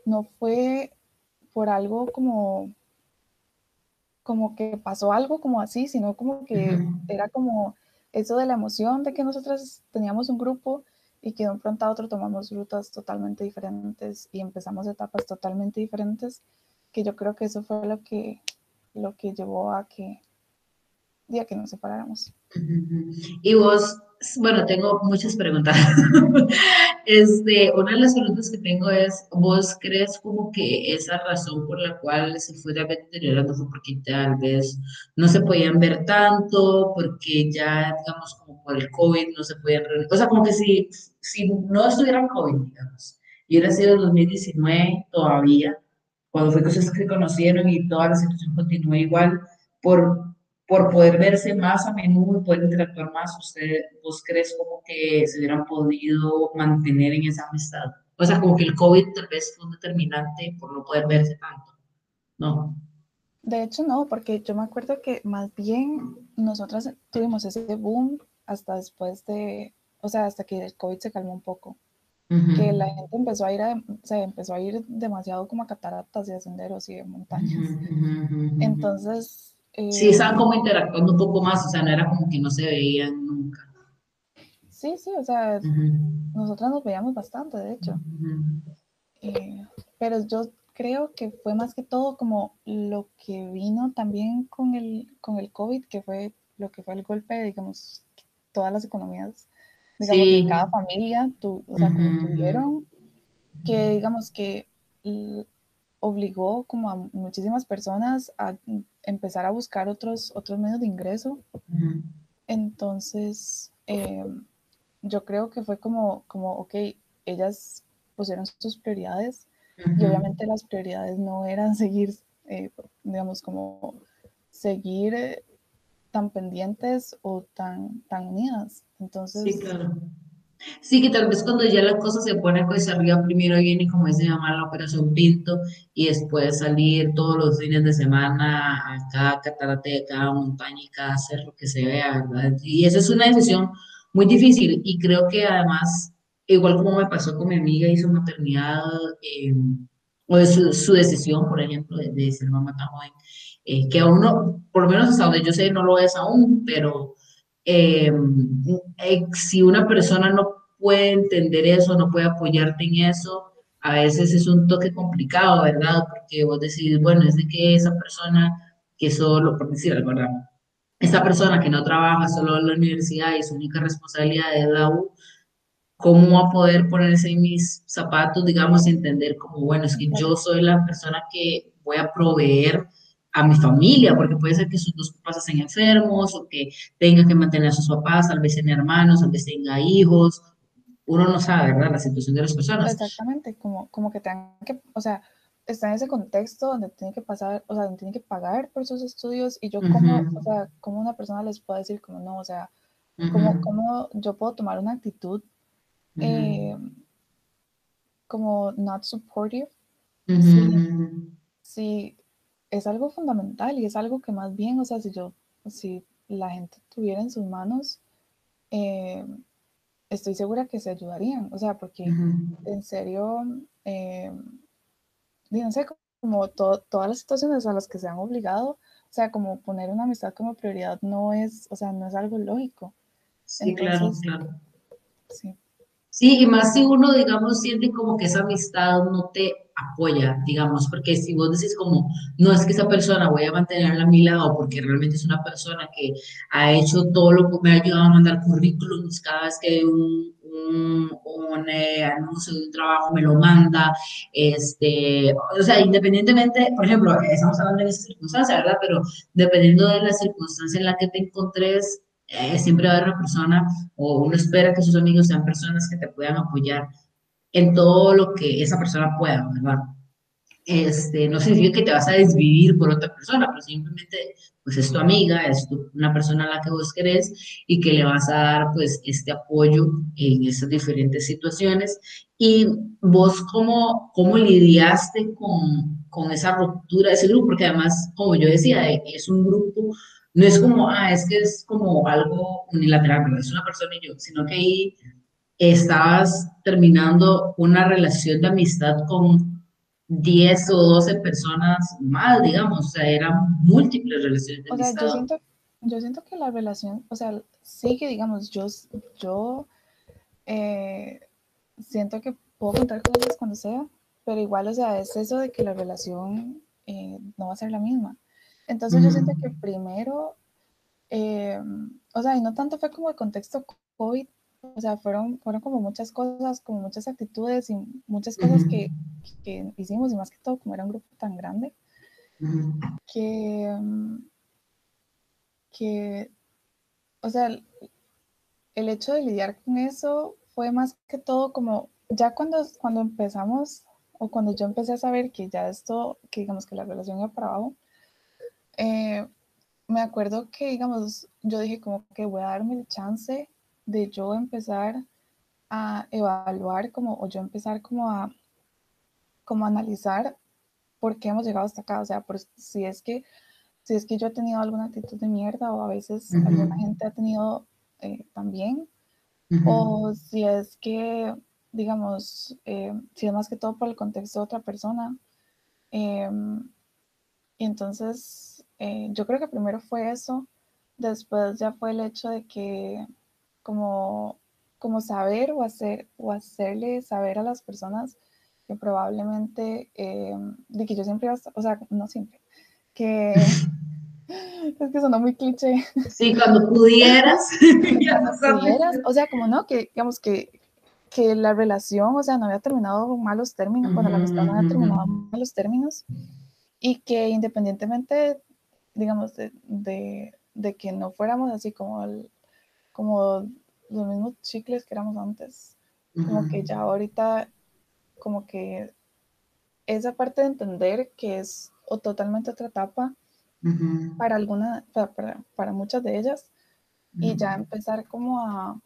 no fue por algo como, como que pasó algo como así, sino como que era como eso de la emoción de que nosotros teníamos un grupo y que de un pronto a otro tomamos rutas totalmente diferentes y empezamos etapas totalmente diferentes, que yo creo que eso fue lo que, lo que llevó a que, día que nos separáramos. Y vos, bueno, tengo muchas preguntas. este, una de las preguntas que tengo es, ¿vos crees como que esa razón por la cual se fue deteriorando fue porque tal vez no se podían ver tanto, porque ya, digamos, como por el COVID no se podían reunir? O sea, como que si, si no estuviera COVID, digamos, y hubiera sido el 2019 todavía, cuando fue que se conocieron y toda la situación continúa igual, por por poder verse más a menudo y poder interactuar más, ¿usted, ¿vos crees como que se hubieran podido mantener en esa amistad? O sea, como que el COVID tal vez fue un determinante por no poder verse tanto, ¿no? De hecho, no, porque yo me acuerdo que más bien nosotras tuvimos ese boom hasta después de, o sea, hasta que el COVID se calmó un poco. Que la gente empezó a ir, a, se empezó a ir demasiado como a cataratas y a senderos y a montañas. Entonces, sí, estaban como interactuando un poco más, o sea, no era como que no se veían nunca. Sí, sí, o sea, nosotras nos veíamos bastante, de hecho. Eh, pero yo creo que fue más que todo como lo que vino también con el, con el COVID, que fue lo que fue el golpe, digamos, todas las economías, digamos, sí. de cada familia, tu, o sea, como tuvieron, que digamos que obligó como a muchísimas personas a empezar a buscar otros, otros medios de ingreso. Entonces, eh, yo creo que fue como, como, ok, ellas pusieron sus prioridades y obviamente las prioridades no eran seguir, eh, digamos, como seguir eh, tan pendientes o tan, tan unidas. Entonces, sí, claro. Sí, que tal vez cuando ya la cosa se pone pues arriba, primero viene como se llama la operación Pinto y después salir todos los fines de semana a cada catarate, cada montaña y cada cerro que se vea, ¿verdad? Y esa es una decisión muy difícil y creo que además igual como me pasó con mi amiga, hizo maternidad, eh, o su, su, decisión, por ejemplo, de, de ser mamá tan joven, eh, que a uno, por lo menos hasta donde yo sé, no lo es aún, pero eh, eh, si una persona no puede entender eso, no puede apoyarte en eso, a veces es un toque complicado, ¿verdad? Porque vos decís, bueno, es de que esa persona que solo, por decir algo, ¿verdad? Esta persona que no trabaja solo en la universidad y su única responsabilidad es la U, ¿cómo va a poder ponerse en mis zapatos, digamos, y entender como, bueno, es que yo soy la persona que voy a proveer a mi familia, porque puede ser que sus dos papás estén enfermos o que tenga que mantener a sus papás, tal vez tenga hermanos, tal vez tenga hijos. Uno no sabe, ¿verdad? La situación de las personas. Exactamente, como, como que tengan que, o sea, está en ese contexto donde tiene que pasar, o sea, donde tiene que pagar por sus estudios y yo como, o sea, como una persona les puedo decir como no, o sea, como, como yo puedo tomar una actitud eh, como not supportive. Sí, es algo fundamental y es algo que más bien, o sea, si yo, si la gente tuviera en sus manos, eh, estoy segura que se ayudarían, o sea, porque en serio, eh, no sé, como todas las situaciones a las que se han obligado, o sea, como poner una amistad como prioridad no es, o sea, no es algo lógico. Sí, claro, claro. Sí. Sí, y más si uno, digamos, siente como que esa amistad no te apoya, digamos, porque si vos decís como, no es que esa persona voy a mantenerla a mi lado porque realmente es una persona que ha hecho todo lo que me ha ayudado a mandar currículums cada vez que un, eh, anuncio de un trabajo me lo manda, este, o sea, independientemente, por ejemplo, estamos hablando de esa circunstancia, ¿verdad? Pero dependiendo de la circunstancia en la que te encontres, eh, siempre va a haber una persona o uno espera que sus amigos sean personas que te puedan apoyar en todo lo que esa persona pueda, ¿verdad? Este, no significa que te vas a desvivir por otra persona, pero simplemente pues es tu amiga, es una persona a la que vos querés y que le vas a dar pues este apoyo en esas diferentes situaciones. Y vos cómo, cómo lidiaste con, con esa ruptura de ese grupo, porque además, como yo decía, es un grupo no es como, ah, es que es como algo unilateral, es una persona y yo, sino que ahí estabas terminando una relación de amistad con 10 o 12 personas más, digamos, o sea, eran múltiples relaciones de amistad. O sea, yo siento, yo siento que la relación, o sea, sí que, digamos, yo, yo eh, siento que puedo contar con cuando sea, pero igual, o sea, es eso de que la relación eh, no va a ser la misma. Entonces yo siento que primero, eh, o sea, y no tanto fue como el contexto COVID, o sea, fueron, fueron como muchas cosas, como muchas actitudes y muchas cosas que, que, hicimos, y más que todo como era un grupo tan grande, que, que, o sea, el, el, hecho de lidiar con eso fue más que todo como, ya cuando, cuando empezamos, o cuando yo empecé a saber que ya esto, que digamos que la relación iba para abajo, eh, me acuerdo que, digamos, yo dije como que voy a darme el chance de yo empezar a evaluar como, o yo empezar como a, como analizar por qué hemos llegado hasta acá, o sea, por, si es que, si es que yo he tenido alguna actitud de mierda o a veces alguna gente ha tenido eh, también, o si es que, digamos, eh, si es más que todo por el contexto de otra persona. Em, y entonces, eh, yo creo que primero fue eso, después ya fue el hecho de que como, como saber o hacer o hacerle saber a las personas que probablemente, eh, de que yo siempre, o sea, no siempre, que es que sonó muy cliché. Sí, cuando pudieras. cuando pudieras, o sea, como no, que digamos que, que la relación, o sea, no había terminado en malos términos, cuando la amistad no había terminado en malos términos, y que independientemente digamos, de, de, que no fuéramos así como, como los mismos chicles que éramos antes. Como que ya ahorita, como que esa parte de entender que es o totalmente otra etapa para alguna, para, para, muchas de ellas, y ya empezar como a,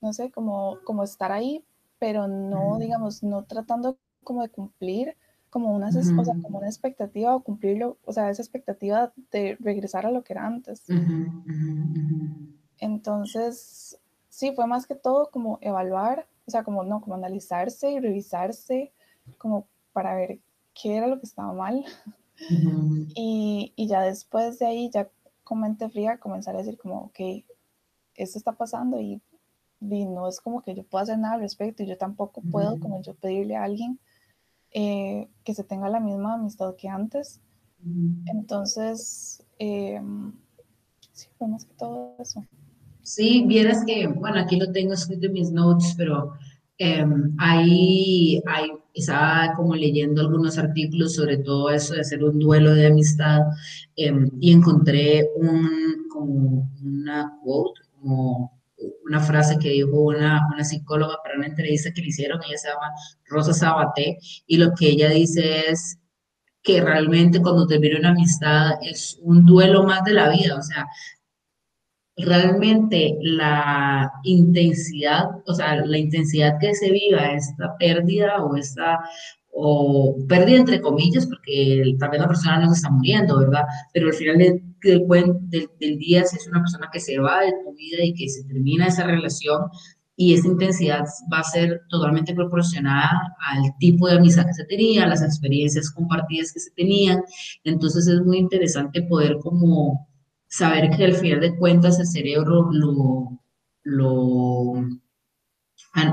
no sé, como, como estar ahí, pero no, digamos, no tratando como de cumplir como una, o sea, como una expectativa o cumplirlo, o sea, esa expectativa de regresar a lo que era antes. Entonces, sí, fue más que todo como evaluar, o sea, como no, como analizarse y revisarse, como para ver qué era lo que estaba mal. y, y, ya después de ahí, ya con mente fría, comenzar a decir como, ok, esto está pasando y, no es como que yo pueda hacer nada al respecto y yo tampoco puedo como yo pedirle a alguien eh, que se tenga la misma amistad que antes. Entonces, eh, sí, fue más que todo eso. Sí, vieras que, bueno, aquí lo tengo escrito en mis notes, pero em, ahí, ahí, estaba como leyendo algunos artículos sobre todo eso de hacer un duelo de amistad em, y encontré un, como una quote, como una frase que dijo una, una psicóloga para una entrevista que le hicieron, ella se llama Rosa Sabaté, y lo que ella dice es que realmente cuando termina una amistad es un duelo más de la vida, o sea, realmente la intensidad, o sea, la intensidad que se viva esta pérdida o esta, o pérdida entre comillas, porque tal vez la persona no se está muriendo, ¿verdad? Pero al final del, del, día, si es una persona que se va de tu vida y que se termina esa relación, y esa intensidad va a ser totalmente proporcionada al tipo de amistad que se tenía, a las experiencias compartidas que se tenían. Entonces es muy interesante poder como saber que al final de cuentas el cerebro lo, lo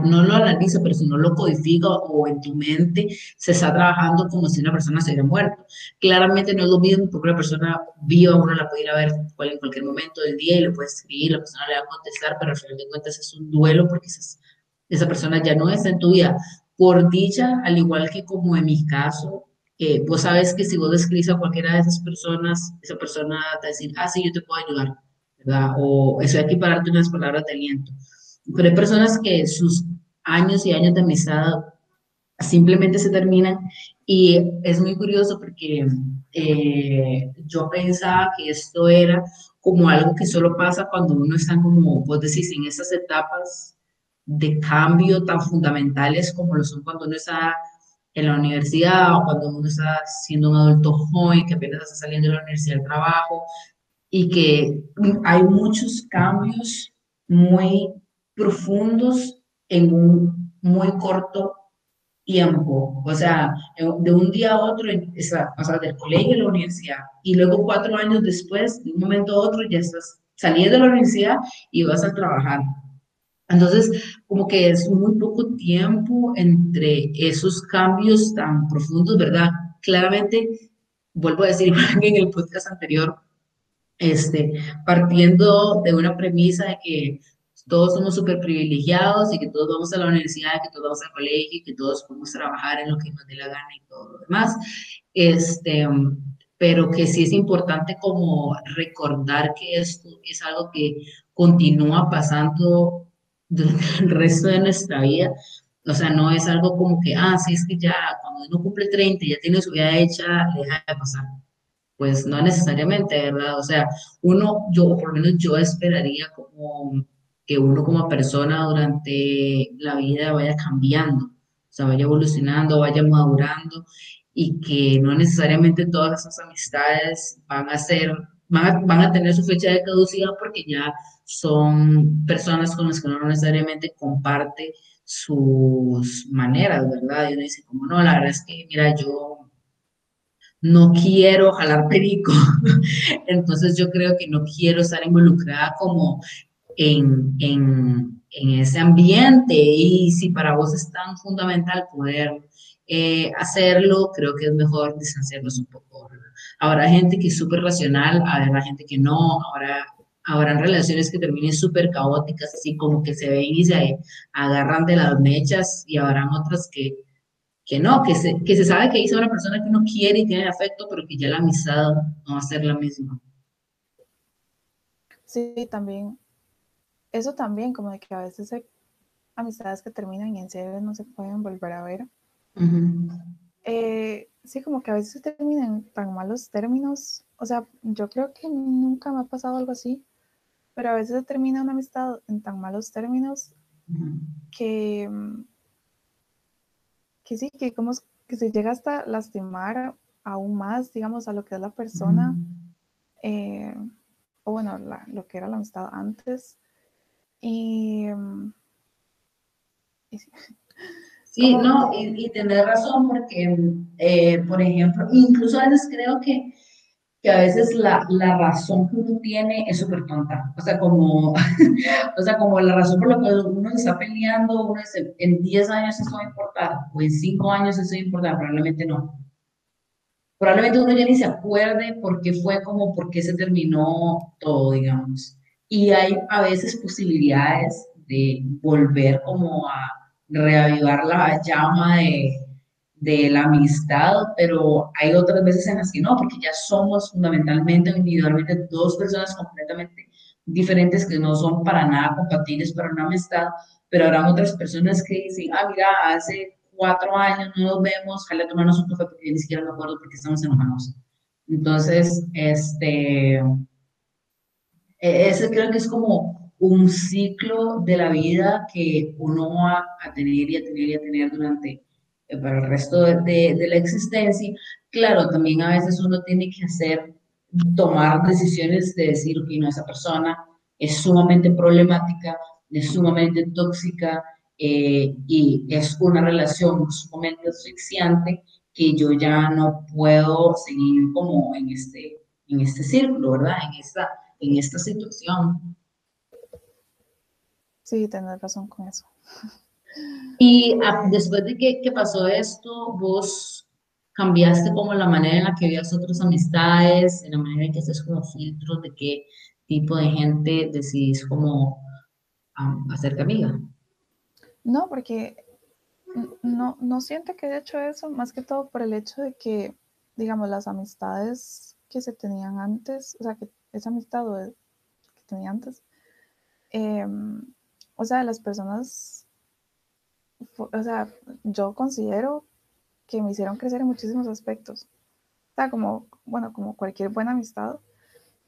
no lo analiza, pero si no lo codifica o en tu mente se está trabajando como si una persona se hubiera muerto. Claramente no es lo mismo porque una persona viva uno la puede ir a ver en cualquier momento del día y le puede escribir, la persona le va a contestar, pero al final de cuentas es un duelo porque esa, esa persona ya no está en tu vida. Por dicha, al igual que como en mi caso, eh, vos sabes que si vos describes a cualquiera de esas personas, esa persona te va a decir, ah, sí, yo te puedo ayudar, ¿verdad? O estoy aquí para darte unas palabras de aliento. Pero hay personas que sus años y años de amistad simplemente se terminan y es muy curioso porque eh, yo pensaba que esto era como algo que solo pasa cuando uno está como, vos decís, en esas etapas de cambio tan fundamentales como lo son cuando uno está en la universidad o cuando uno está siendo un adulto joven que apenas está saliendo de la universidad al trabajo y que hay muchos cambios muy profundos en un muy corto tiempo, o sea, de un día a otro, o sea, del colegio a la universidad, y luego cuatro años después, de un momento a otro, ya estás saliendo de la universidad y vas a trabajar. Entonces, como que es muy poco tiempo entre esos cambios tan profundos, ¿verdad? Claramente, vuelvo a decir en el podcast anterior, este, partiendo de una premisa de que todos somos súper privilegiados y que todos vamos a la universidad, que todos vamos al colegio, que todos podemos trabajar en lo que nos dé la gana y todo lo demás. Este, pero que sí es importante como recordar que esto es algo que continúa pasando durante el resto de nuestra vida. O sea, no es algo como que, ah, sí, es que ya cuando uno cumple 30 y ya tiene su vida hecha, deja de pasar. Pues no necesariamente, ¿verdad? O sea, uno, yo, por lo menos yo esperaría como que uno como persona durante la vida vaya cambiando, o sea, vaya evolucionando, vaya madurando y que no necesariamente todas esas amistades van a ser, van a, tener su fecha de caducidad porque ya son personas con las que no necesariamente comparte sus maneras, ¿verdad? Y uno dice, como no, la verdad es que, mira, yo no quiero jalar perico, entonces yo creo que no quiero estar involucrada como en, en, ese ambiente y si para vos es tan fundamental poder eh, hacerlo, creo que es mejor distanciarnos un poco. Habrá gente que es súper racional, habrá gente que no, habrá, habrán relaciones que terminen súper caóticas, así como que se ven y se agarran de las mechas y habrán otras que, que no, que se, que se sabe que hizo una persona que uno quiere y tiene afecto, pero que ya la amistad no va a ser la misma. Sí, también eso también, como de que a veces hay amistades que terminan y en serio no se pueden volver a ver. Eh, sí, como que a veces se terminan en tan malos términos. O sea, yo creo que nunca me ha pasado algo así, pero a veces se termina una amistad en tan malos términos que, que sí, que como que se llega hasta lastimar aún más, digamos, a lo que es la persona, eh, o bueno, lo que era la amistad antes. Y, mm, sí, no, y, y tener razón porque, eh, por ejemplo, incluso a veces creo que, que a veces la, la razón que uno tiene es súper tonta. O sea, como, o sea, como la razón por la que uno está peleando, uno dice, en 10 años eso va a importar, o en 5 años eso va a importar, probablemente no probablemente uno ya ni se acuerde por qué fue como, por qué se terminó todo, digamos. Y hay a veces posibilidades de volver como a reavivar la llama de, de la amistad, pero hay otras veces en las que no, porque ya somos fundamentalmente individualmente dos personas completamente diferentes que no son para nada compatibles para una amistad, pero habrá otras personas que dicen, ah, mira, hace cuatro años no nos vemos, ojalá tomarnos un café porque ni siquiera me acuerdo porque estamos enojados. Entonces, este, e-, ese creo que es como un ciclo de la vida que uno va a tener y a tener y a tener durante eh, para el resto de, de, la existencia. Claro, también a veces uno tiene que hacer, tomar decisiones de decir, que no, esa persona es sumamente problemática, es sumamente tóxica, eh, y es una relación sumamente asfixiante que yo ya no puedo seguir como en este, en este círculo, ¿verdad? En esta, en esta situación. Sí, tenés razón con eso. Y ah, después de que, que, pasó esto, vos cambiaste como la manera en la que veías otras amistades, en la manera en que haces como filtros de qué tipo de gente decidís como um, hacerte amiga. No, porque no, no siento que haya hecho eso, más que todo por el hecho de que, digamos, las amistades que se tenían antes, o sea, que esa amistad que tenía antes, em, o sea, las personas, o sea, yo considero que me hicieron crecer en muchísimos aspectos. O sea, como, bueno, como cualquier buena amistad,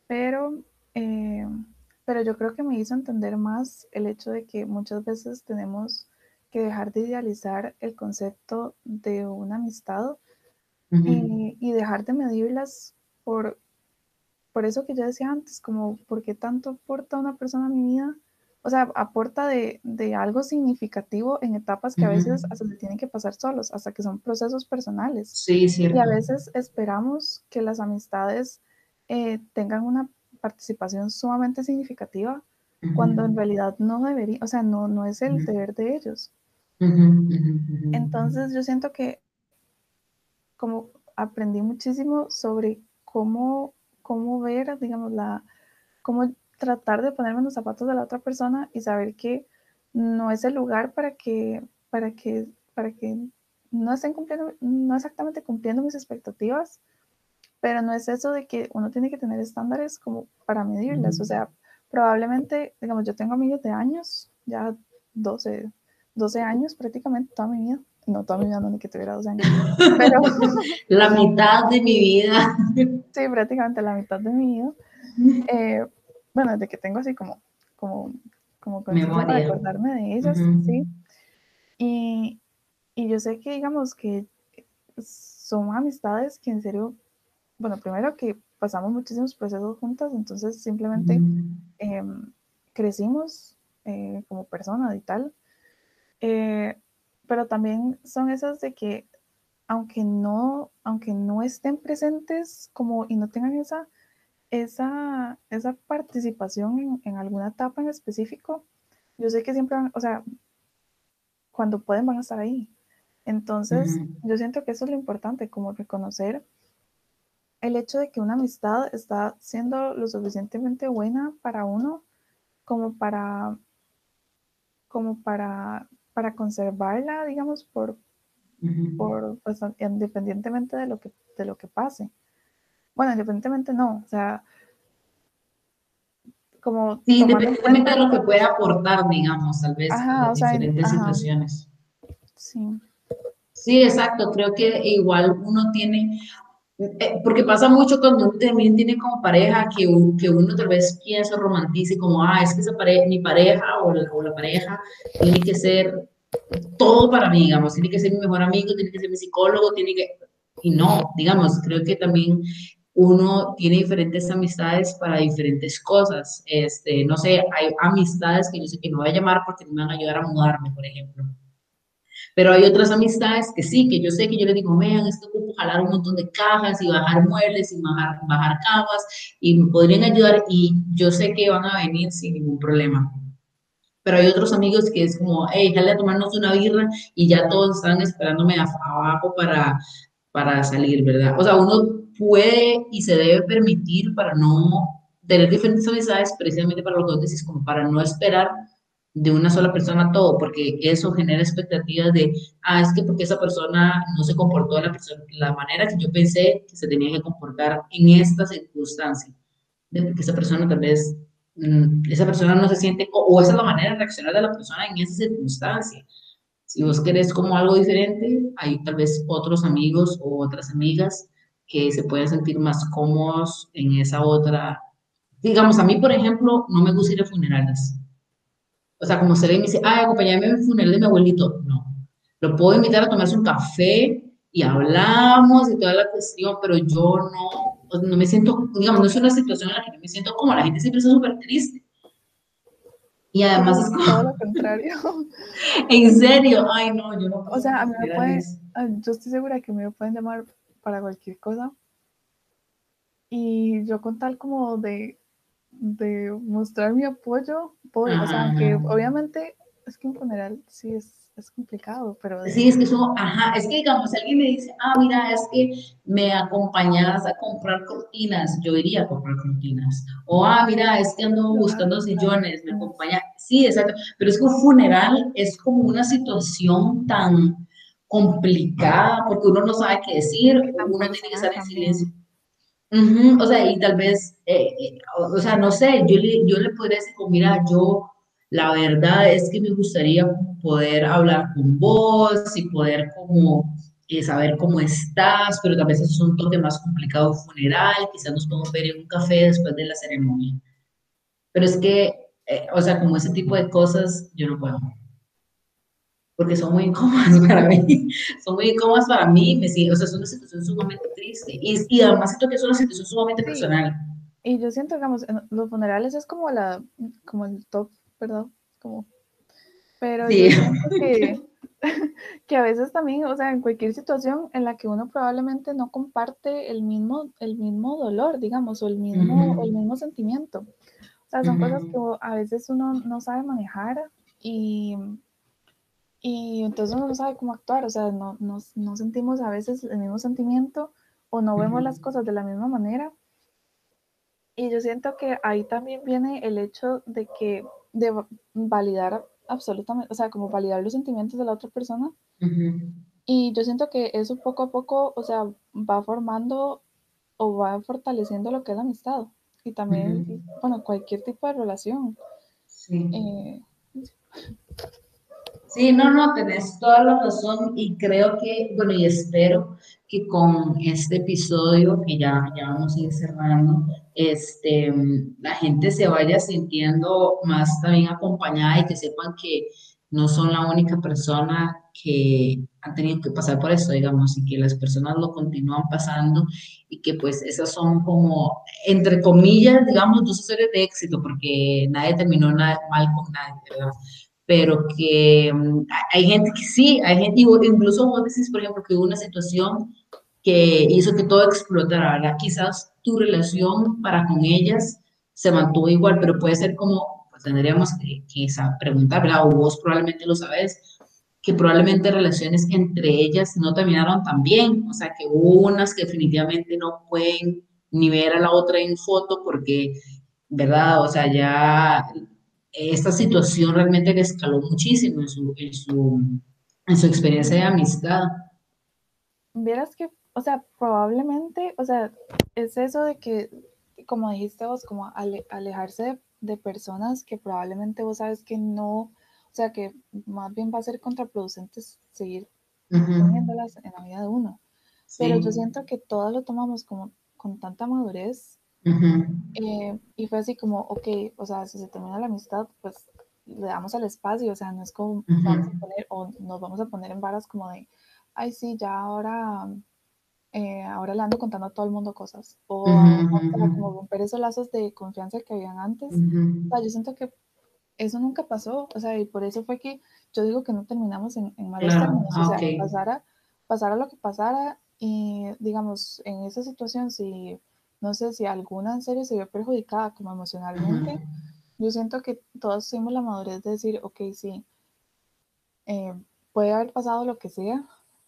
pero em, pero yo creo que me hizo entender más el hecho de que muchas veces tenemos que dejar de idealizar el concepto de una amistad y, dejar de medirlas por, por eso que yo decía antes, como por qué tanto aporta una persona a mi vida. O sea, aporta de, algo significativo en etapas que a veces hasta se tienen que pasar solos, hasta que son procesos personales. Sí, cierto. Y a veces esperamos que las amistades eh, tengan una participación sumamente significativa cuando en realidad no debería, o sea, no, no es el deber de ellos. Entonces yo siento que como aprendí muchísimo sobre cómo, cómo ver, digamos, la, cómo tratar de ponerme en los zapatos de la otra persona y saber que no es el lugar para que, para que, para que no estén cumpliendo, no exactamente cumpliendo mis expectativas, pero no es eso de que uno tiene que tener estándares como para medirlas. O sea, probablemente, digamos, yo tengo amigos de años, ya 12, 12 años prácticamente, toda mi vida. No, toda mi vida, no, ni que tuviera 12 años. Pero... la mitad de mi vida. sí, prácticamente la mitad de mi vida. Eh, bueno, desde que tengo así como, como, como para acordarme de ellos, sí. Y, y yo sé que, digamos, que son amistades que en serio bueno, primero que pasamos muchísimos procesos juntas, entonces simplemente em, crecimos eh, como persona y tal. Eh, pero también son esas de que aunque no, aunque no estén presentes como y no tengan esa, esa, esa participación en, en alguna etapa en específico, yo sé que siempre van, o sea, cuando pueden van a estar ahí. Entonces, yo siento que eso es lo importante, como reconocer el hecho de que una amistad está siendo lo suficientemente buena para uno como para como para, para conservarla, digamos, por, por pues, independientemente de lo que de lo que pase. Bueno, independientemente no, o sea, como sí, independientemente de lo que pueda aportar, digamos, tal vez en diferentes situaciones. Sí. Sí, exacto. Creo que igual uno tiene, eh, porque pasa mucho cuando uno también tiene como pareja que, que uno tal vez piensa, romantice, como, ah, es que esa mi pareja o la, o la, pareja tiene que ser todo para mí, digamos, tiene que ser mi mejor amigo, tiene que ser mi psicólogo, tiene que... Y no, digamos, creo que también uno tiene diferentes amistades para diferentes cosas. Este, no sé, hay amistades que yo sé que no voy a llamar porque no me van a ayudar a mudarme, por ejemplo. Pero hay otras amistades que sí, que yo sé que yo les digo, vean, esto ocupo jalar un montón de cajas y bajar muebles y bajar, bajar camas y me podrían ayudar y yo sé que van a venir sin ningún problema. Pero hay otros amigos que es como, hey, déjale a tomarnos una birra y ya todos están esperándome abajo para, para salir, ¿verdad? O sea, uno puede y se debe permitir para no tener diferentes amistades, precisamente para lo que vos decís, como para no esperar de una sola persona todo, porque eso genera expectativas de, ah, es que porque esa persona no se comportó de la, persona, la manera que yo pensé que se tenía que comportar en esta circunstancia, de porque esa persona tal vez, mm, esa persona no se siente, o, esa es la manera de reaccionar de la persona en esa circunstancia. Si vos querés como algo diferente, hay tal vez otros amigos o otras amigas que se pueden sentir más cómodos en esa otra. Digamos, a mí, por ejemplo, no me gusta ir a funerales o sea, como se le dice, ay, acompáñame en el funeral de mi abuelito. No. Lo puedo invitar a tomarse un café y hablamos y toda la cuestión, pero yo no, no me siento, digamos, no es una situación en la que yo me siento como la gente siempre está súper triste. Y además es como... Todo lo contrario. en serio, ay no, yo no. O sea, a mí me pueden, yo estoy segura que me pueden llamar para cualquier cosa. Y yo con tal como de de mostrar mi apoyo, o sea, que obviamente es que un funeral sí es, es complicado, pero... Sí, es que eso, ajá, es que digamos, alguien me dice, ah, mira, es que me acompañas a comprar cortinas, yo iría a comprar cortinas, o ah, mira, es que ando buscando sillones, me acompaña, sí, exacto, pero es que un funeral es como una situación tan complicada, porque uno no sabe qué decir, uno tiene que estar en silencio. O sea, y tal vez, eh, eh, o, sea, no sé, yo le, yo le podría decir, mira, yo, la verdad es que me gustaría poder hablar con vos y poder como eh, saber cómo estás, pero tal vez es un toque más complicado funeral, quizás nos podemos ver en un café después de la ceremonia. Pero es que, o sea, como ese tipo de cosas, yo no puedo porque son muy incómodas para mí, son muy incómodas para mí, me o sea, es una situación sumamente triste y, y además siento que es una situación sumamente personal. Y yo siento, digamos, los funerales es como la, como el top, ¿verdad? Como, pero yo siento que, que a veces también, o sea, en cualquier situación en la que uno probablemente no comparte el mismo, el mismo dolor, digamos, o el mismo, el mismo sentimiento. O sea, son cosas que a veces uno no sabe manejar y y entonces uno no sabe cómo actuar, o sea, no, no, no sentimos a veces el mismo sentimiento o no vemos las cosas de la misma manera. Y yo siento que ahí también viene el hecho de que, de validar absolutamente, o sea, como validar los sentimientos de la otra persona. Y yo siento que eso poco a poco, o sea, va formando o va fortaleciendo lo que es la amistad. Y también, bueno, cualquier tipo de relación. Sí. Eh, Sí, no, no, tenés toda la razón y creo que, bueno, y espero que con este episodio que ya, ya vamos a ir cerrando, este, la gente se vaya sintiendo más también acompañada y que sepan que no son la única persona que han tenido que pasar por esto, digamos, y que las personas lo continúan pasando y que pues esas son como, entre comillas, digamos, dos historias de éxito, porque nadie terminó nada mal con nadie, ¿verdad? Pero que mm, hay gente que sí, hay gente, incluso vos decís, por ejemplo, que hubo una situación que hizo que todo explotara, ¿verdad? Quizás tu relación para con ellas se mantuvo igual, pero puede ser como, pues tendríamos que, que preguntar, ¿verdad? O vos probablemente lo sabes, que probablemente relaciones entre ellas no terminaron tan bien, o sea, que hubo unas que definitivamente no pueden ni ver a la otra en foto porque, ¿verdad? O sea, ya esta situación realmente le escaló muchísimo en su, en su, en su experiencia de amistad. Vieras que, o sea, probablemente, o sea, es eso de que, como dijiste vos, como alejarse de, personas que probablemente vos sabes que no, o sea, que más bien va a ser contraproducente seguir teniéndolas en la vida de uno. Pero yo siento que todas lo tomamos como con tanta madurez eh, y fue así como, ok, o sea, si se termina la amistad, pues le damos el espacio, o sea, no es como vamos a poner, o nos vamos a poner en varas como de, ay, sí, ya ahora eh, ahora le ando contando a todo el mundo cosas. O como romper esos lazos de confianza que habían antes. O sea, yo siento que eso nunca pasó. O sea, y por eso fue que yo digo que no terminamos en, malos términos. o sea, ah, pasara, pasara lo que pasara y, digamos, en esa situación, si, no sé, si alguna en serio se vio perjudicada como emocionalmente, yo siento que todos tuvimos la madurez de decir, ok, sí, eh, puede haber pasado lo que sea,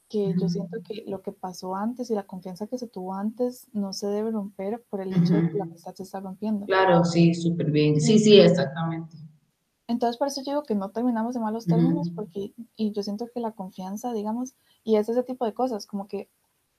que yo siento que lo que pasó antes y la confianza que se tuvo antes no se debe romper por el hecho de que la amistad se está rompiendo. Claro, sí, súper bien. Sí, sí, exactamente. Entonces, por eso yo digo que no terminamos en malos términos, porque, y yo siento que la confianza, digamos, y es ese tipo de cosas, como que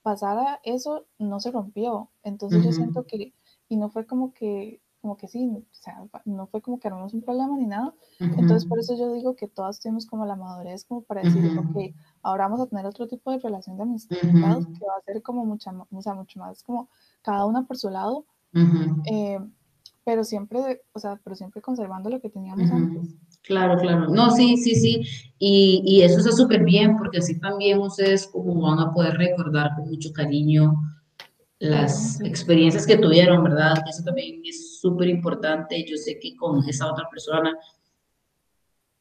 pasara eso, no se rompió. Entonces, yo siento que, y no fue como que como que sí, o sea, no fue como que armamos un problema ni nada. Entonces, por eso yo digo que todas tenemos como la madurez como para decir, ok, ahora vamos a tener otro tipo de relación de amistad que va a ser como mucha, o sea, mucho más como cada una por su lado, eh, pero siempre, o sea, pero siempre conservando lo que teníamos antes. Claro, claro. No, sí, sí, sí. Y, y eso está súper bien porque así también ustedes como van a poder recordar con mucho cariño las experiencias que tuvieron, ¿verdad? Eso también es súper importante. Yo sé que con esa otra persona,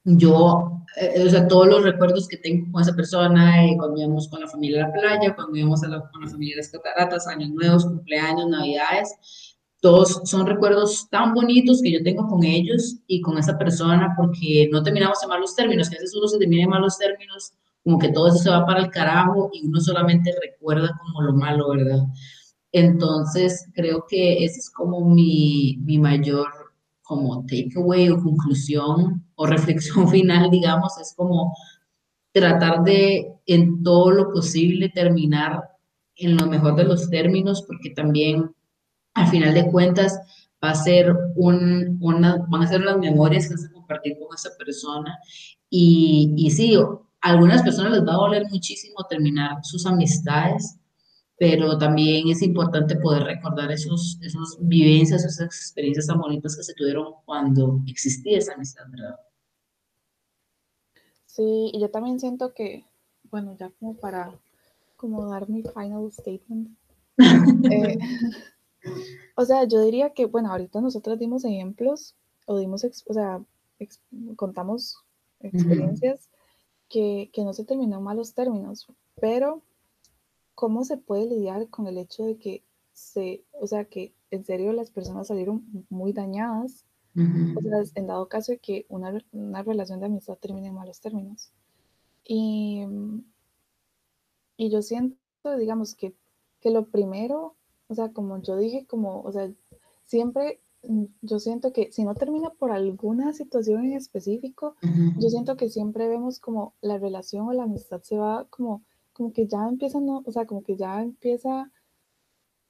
yo, eh, o sea, todos los recuerdos que tengo con esa persona, eh, cuando íbamos con la familia a la playa, cuando íbamos a la, con la familia de las cataratas, años nuevos, cumpleaños, navidades, todos son recuerdos tan bonitos que yo tengo con ellos y con esa persona porque no terminamos en malos términos, que a veces uno se termina en malos términos, como que todo eso se va para el carajo y uno solamente recuerda como lo malo, ¿verdad? Entonces, creo que ese es como mi, mi mayor como takeaway o conclusión o reflexión final, digamos, es como tratar de en todo lo posible terminar en lo mejor de los términos, porque también al final de cuentas va a ser un, una, van a ser las memorias que vas a compartir con esa persona. Y, y sí, a algunas personas les va a doler muchísimo terminar sus amistades, pero también es importante poder recordar esos, esos vivencias, esas experiencias tan bonitas que se tuvieron cuando existía esa amistad, ¿verdad? Sí, y yo también siento que, bueno, ya como para como dar mi final statement. Eh, o sea, yo diría que, bueno, ahorita nosotros dimos ejemplos o dimos, o sea, contamos experiencias que, que no se terminó en malos términos, pero ¿cómo se puede lidiar con el hecho de que se, o sea, que en serio las personas salieron muy dañadas? O sea, en dado caso de que una, una, relación de amistad termine en malos términos. Y, y yo siento, digamos, que, que lo primero, o sea, como yo dije, como, o sea, siempre yo siento que si no termina por alguna situación en específico, yo siento que siempre vemos como la relación o la amistad se va como como que ya empieza, no, o sea, como que ya empieza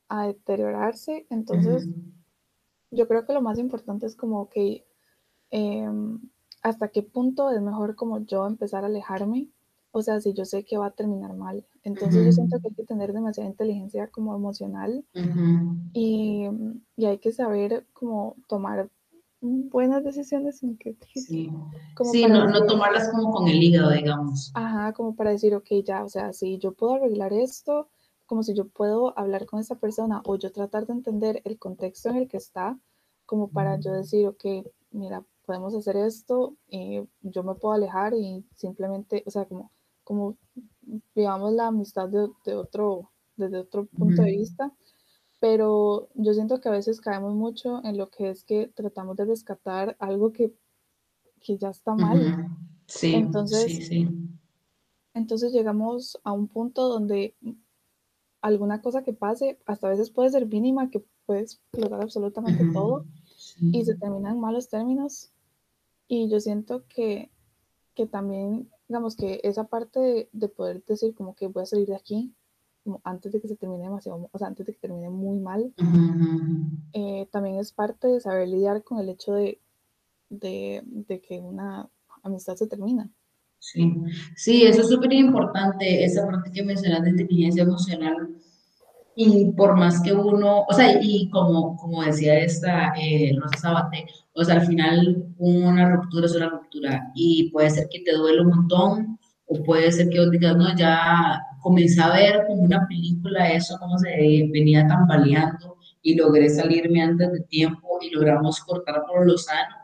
a deteriorarse. Entonces, yo creo que lo más importante es como que em, hasta qué punto es mejor como yo empezar a alejarme. O sea, si yo sé que va a terminar mal. Entonces yo siento que hay que tener demasiada inteligencia como emocional y, y, hay que saber como tomar buenas decisiones en que sí, sí no, no, tomarlas como con el hígado digamos. Ajá como para decir ok ya o sea si yo puedo arreglar esto como si yo puedo hablar con esa persona o yo tratar de entender el contexto en el que está como para yo decir ok mira podemos hacer esto y yo me puedo alejar y simplemente o sea como como digamos la amistad de, de otro desde otro punto de vista pero yo siento que a veces caemos mucho en lo que es que tratamos de rescatar algo que, que ya está mal. Sí, entonces, sí, sí. Entonces llegamos a un punto donde alguna cosa que pase, hasta a veces puede ser mínima, que puede explotar absolutamente todo y se terminan malos términos. Y yo siento que, que también, digamos que esa parte de, de poder decir como que voy a salir de aquí, antes de que se termine demasiado, o sea, antes de que termine muy mal, eh, también es parte de saber lidiar con el hecho de, de, de que una amistad se termina. Sí, sí, eso es súper importante, esa parte que mencionas de inteligencia emocional. Y por más que uno, o sea, y como, como decía esta eh, Rosa Sabate, o sea, al final una ruptura es una ruptura y puede ser que te duele un montón o puede ser que vos digas, no, ya comencé a ver como una película eso, cómo se venía tambaleando y logré salirme antes de tiempo y logramos cortar por lo sano.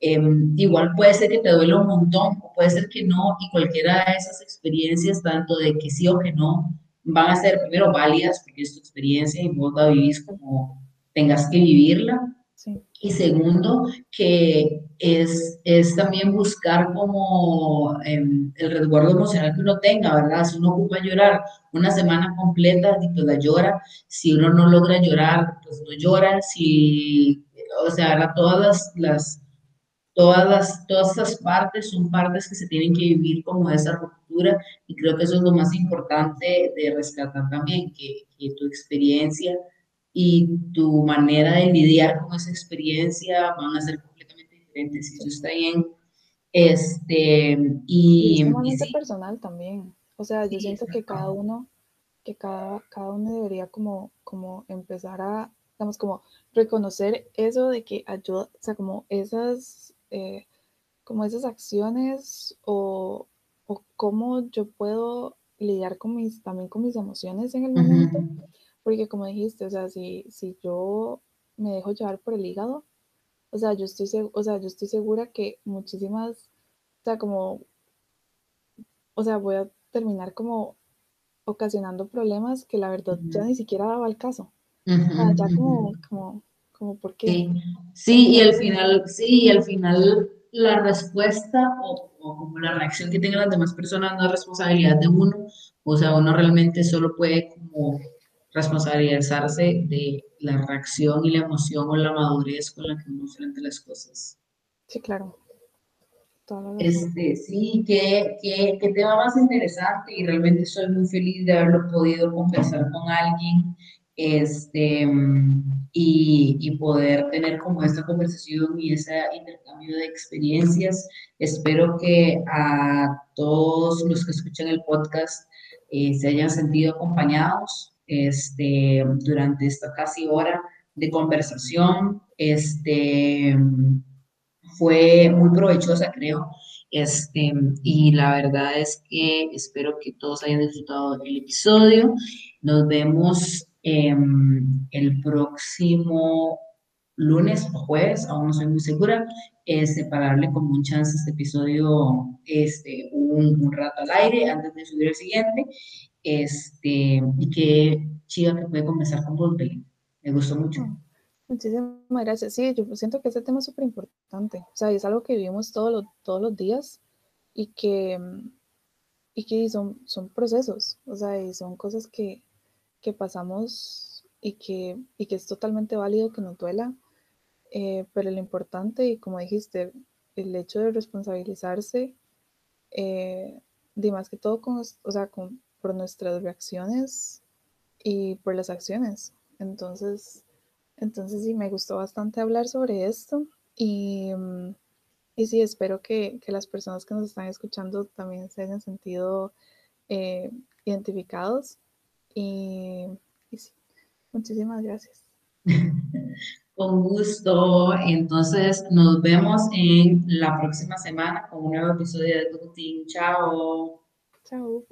Em, igual puede ser que te duele un montón o puede ser que no y cualquiera de esas experiencias, tanto de que sí o que no, van a ser primero válidas porque es tu experiencia y vos la vivís como tengas que vivirla. Y segundo, que es, es también buscar como em, el resguardo emocional que uno tenga, ¿verdad? Si uno ocupa llorar una semana completa, pues la llora. Si uno no logra llorar, pues no llora. Si, o sea, todas las, todas las, todas esas partes son partes que se tienen que vivir como esa y creo que eso es lo más importante de rescatar también, que, que tu experiencia y tu manera de lidiar con esa experiencia van a ser completamente diferentes. Si eso está bien, este, y... es personal también. O sea, yo siento que cada uno, que cada, cada uno debería como, como empezar a, digamos, como reconocer eso de que ayuda, o sea, como esas, eh, como esas acciones o, o cómo yo puedo lidiar con mis, también con mis emociones en el momento. Porque como dijiste, o sea, si, si yo me dejo llevar por el hígado, o sea, yo estoy, o sea, yo estoy segura que muchísimas, o sea, como, o sea, voy a terminar como ocasionando problemas que la verdad ya ni siquiera daba el caso. ya como, como, como, ¿por qué? Sí. y al final, sí, y al final la respuesta o, o, como la reacción que tengan las demás personas no es responsabilidad de uno, o sea, uno realmente solo puede como responsabilizarse de la reacción y la emoción o la madurez con la que uno frente las cosas. Sí, claro. Este, sí, qué, qué, qué, tema más interesante y realmente soy muy feliz de haberlo podido conversar con alguien este, y, y poder tener como esta conversación y ese intercambio de experiencias. Espero que a todos los que escuchan el podcast eh, se hayan sentido acompañados este, durante esta casi hora de conversación. Este, fue muy provechosa, creo. Este, y la verdad es que espero que todos hayan disfrutado del episodio. Nos vemos em, el próximo lunes o jueves, aún no soy muy segura, este, para darle como un chance a este episodio este, un, un rato al aire antes de subir el siguiente. Este, y qué chido que puede conversar con vos, Me gustó mucho. Muchísimas gracias. Sí, yo siento que este tema es súper importante. O sea, es algo que vivimos todos los, todos los días y que, y que son, son procesos. O sea, y son cosas que, que pasamos y que, y que es totalmente válido que nos duela. Eh, pero lo importante, y como dijiste, el hecho de responsabilizarse, eh, de más que todo con, o sea, con, por nuestras reacciones y por las acciones. Entonces, entonces sí, me gustó bastante hablar sobre esto y, mm, y sí, espero que, que, las personas que nos están escuchando también se hayan sentido eh, identificados y, y sí, muchísimas gracias. Con gusto. Entonces, nos vemos en la próxima semana con un nuevo episodio de Tuting. Chao. Chao.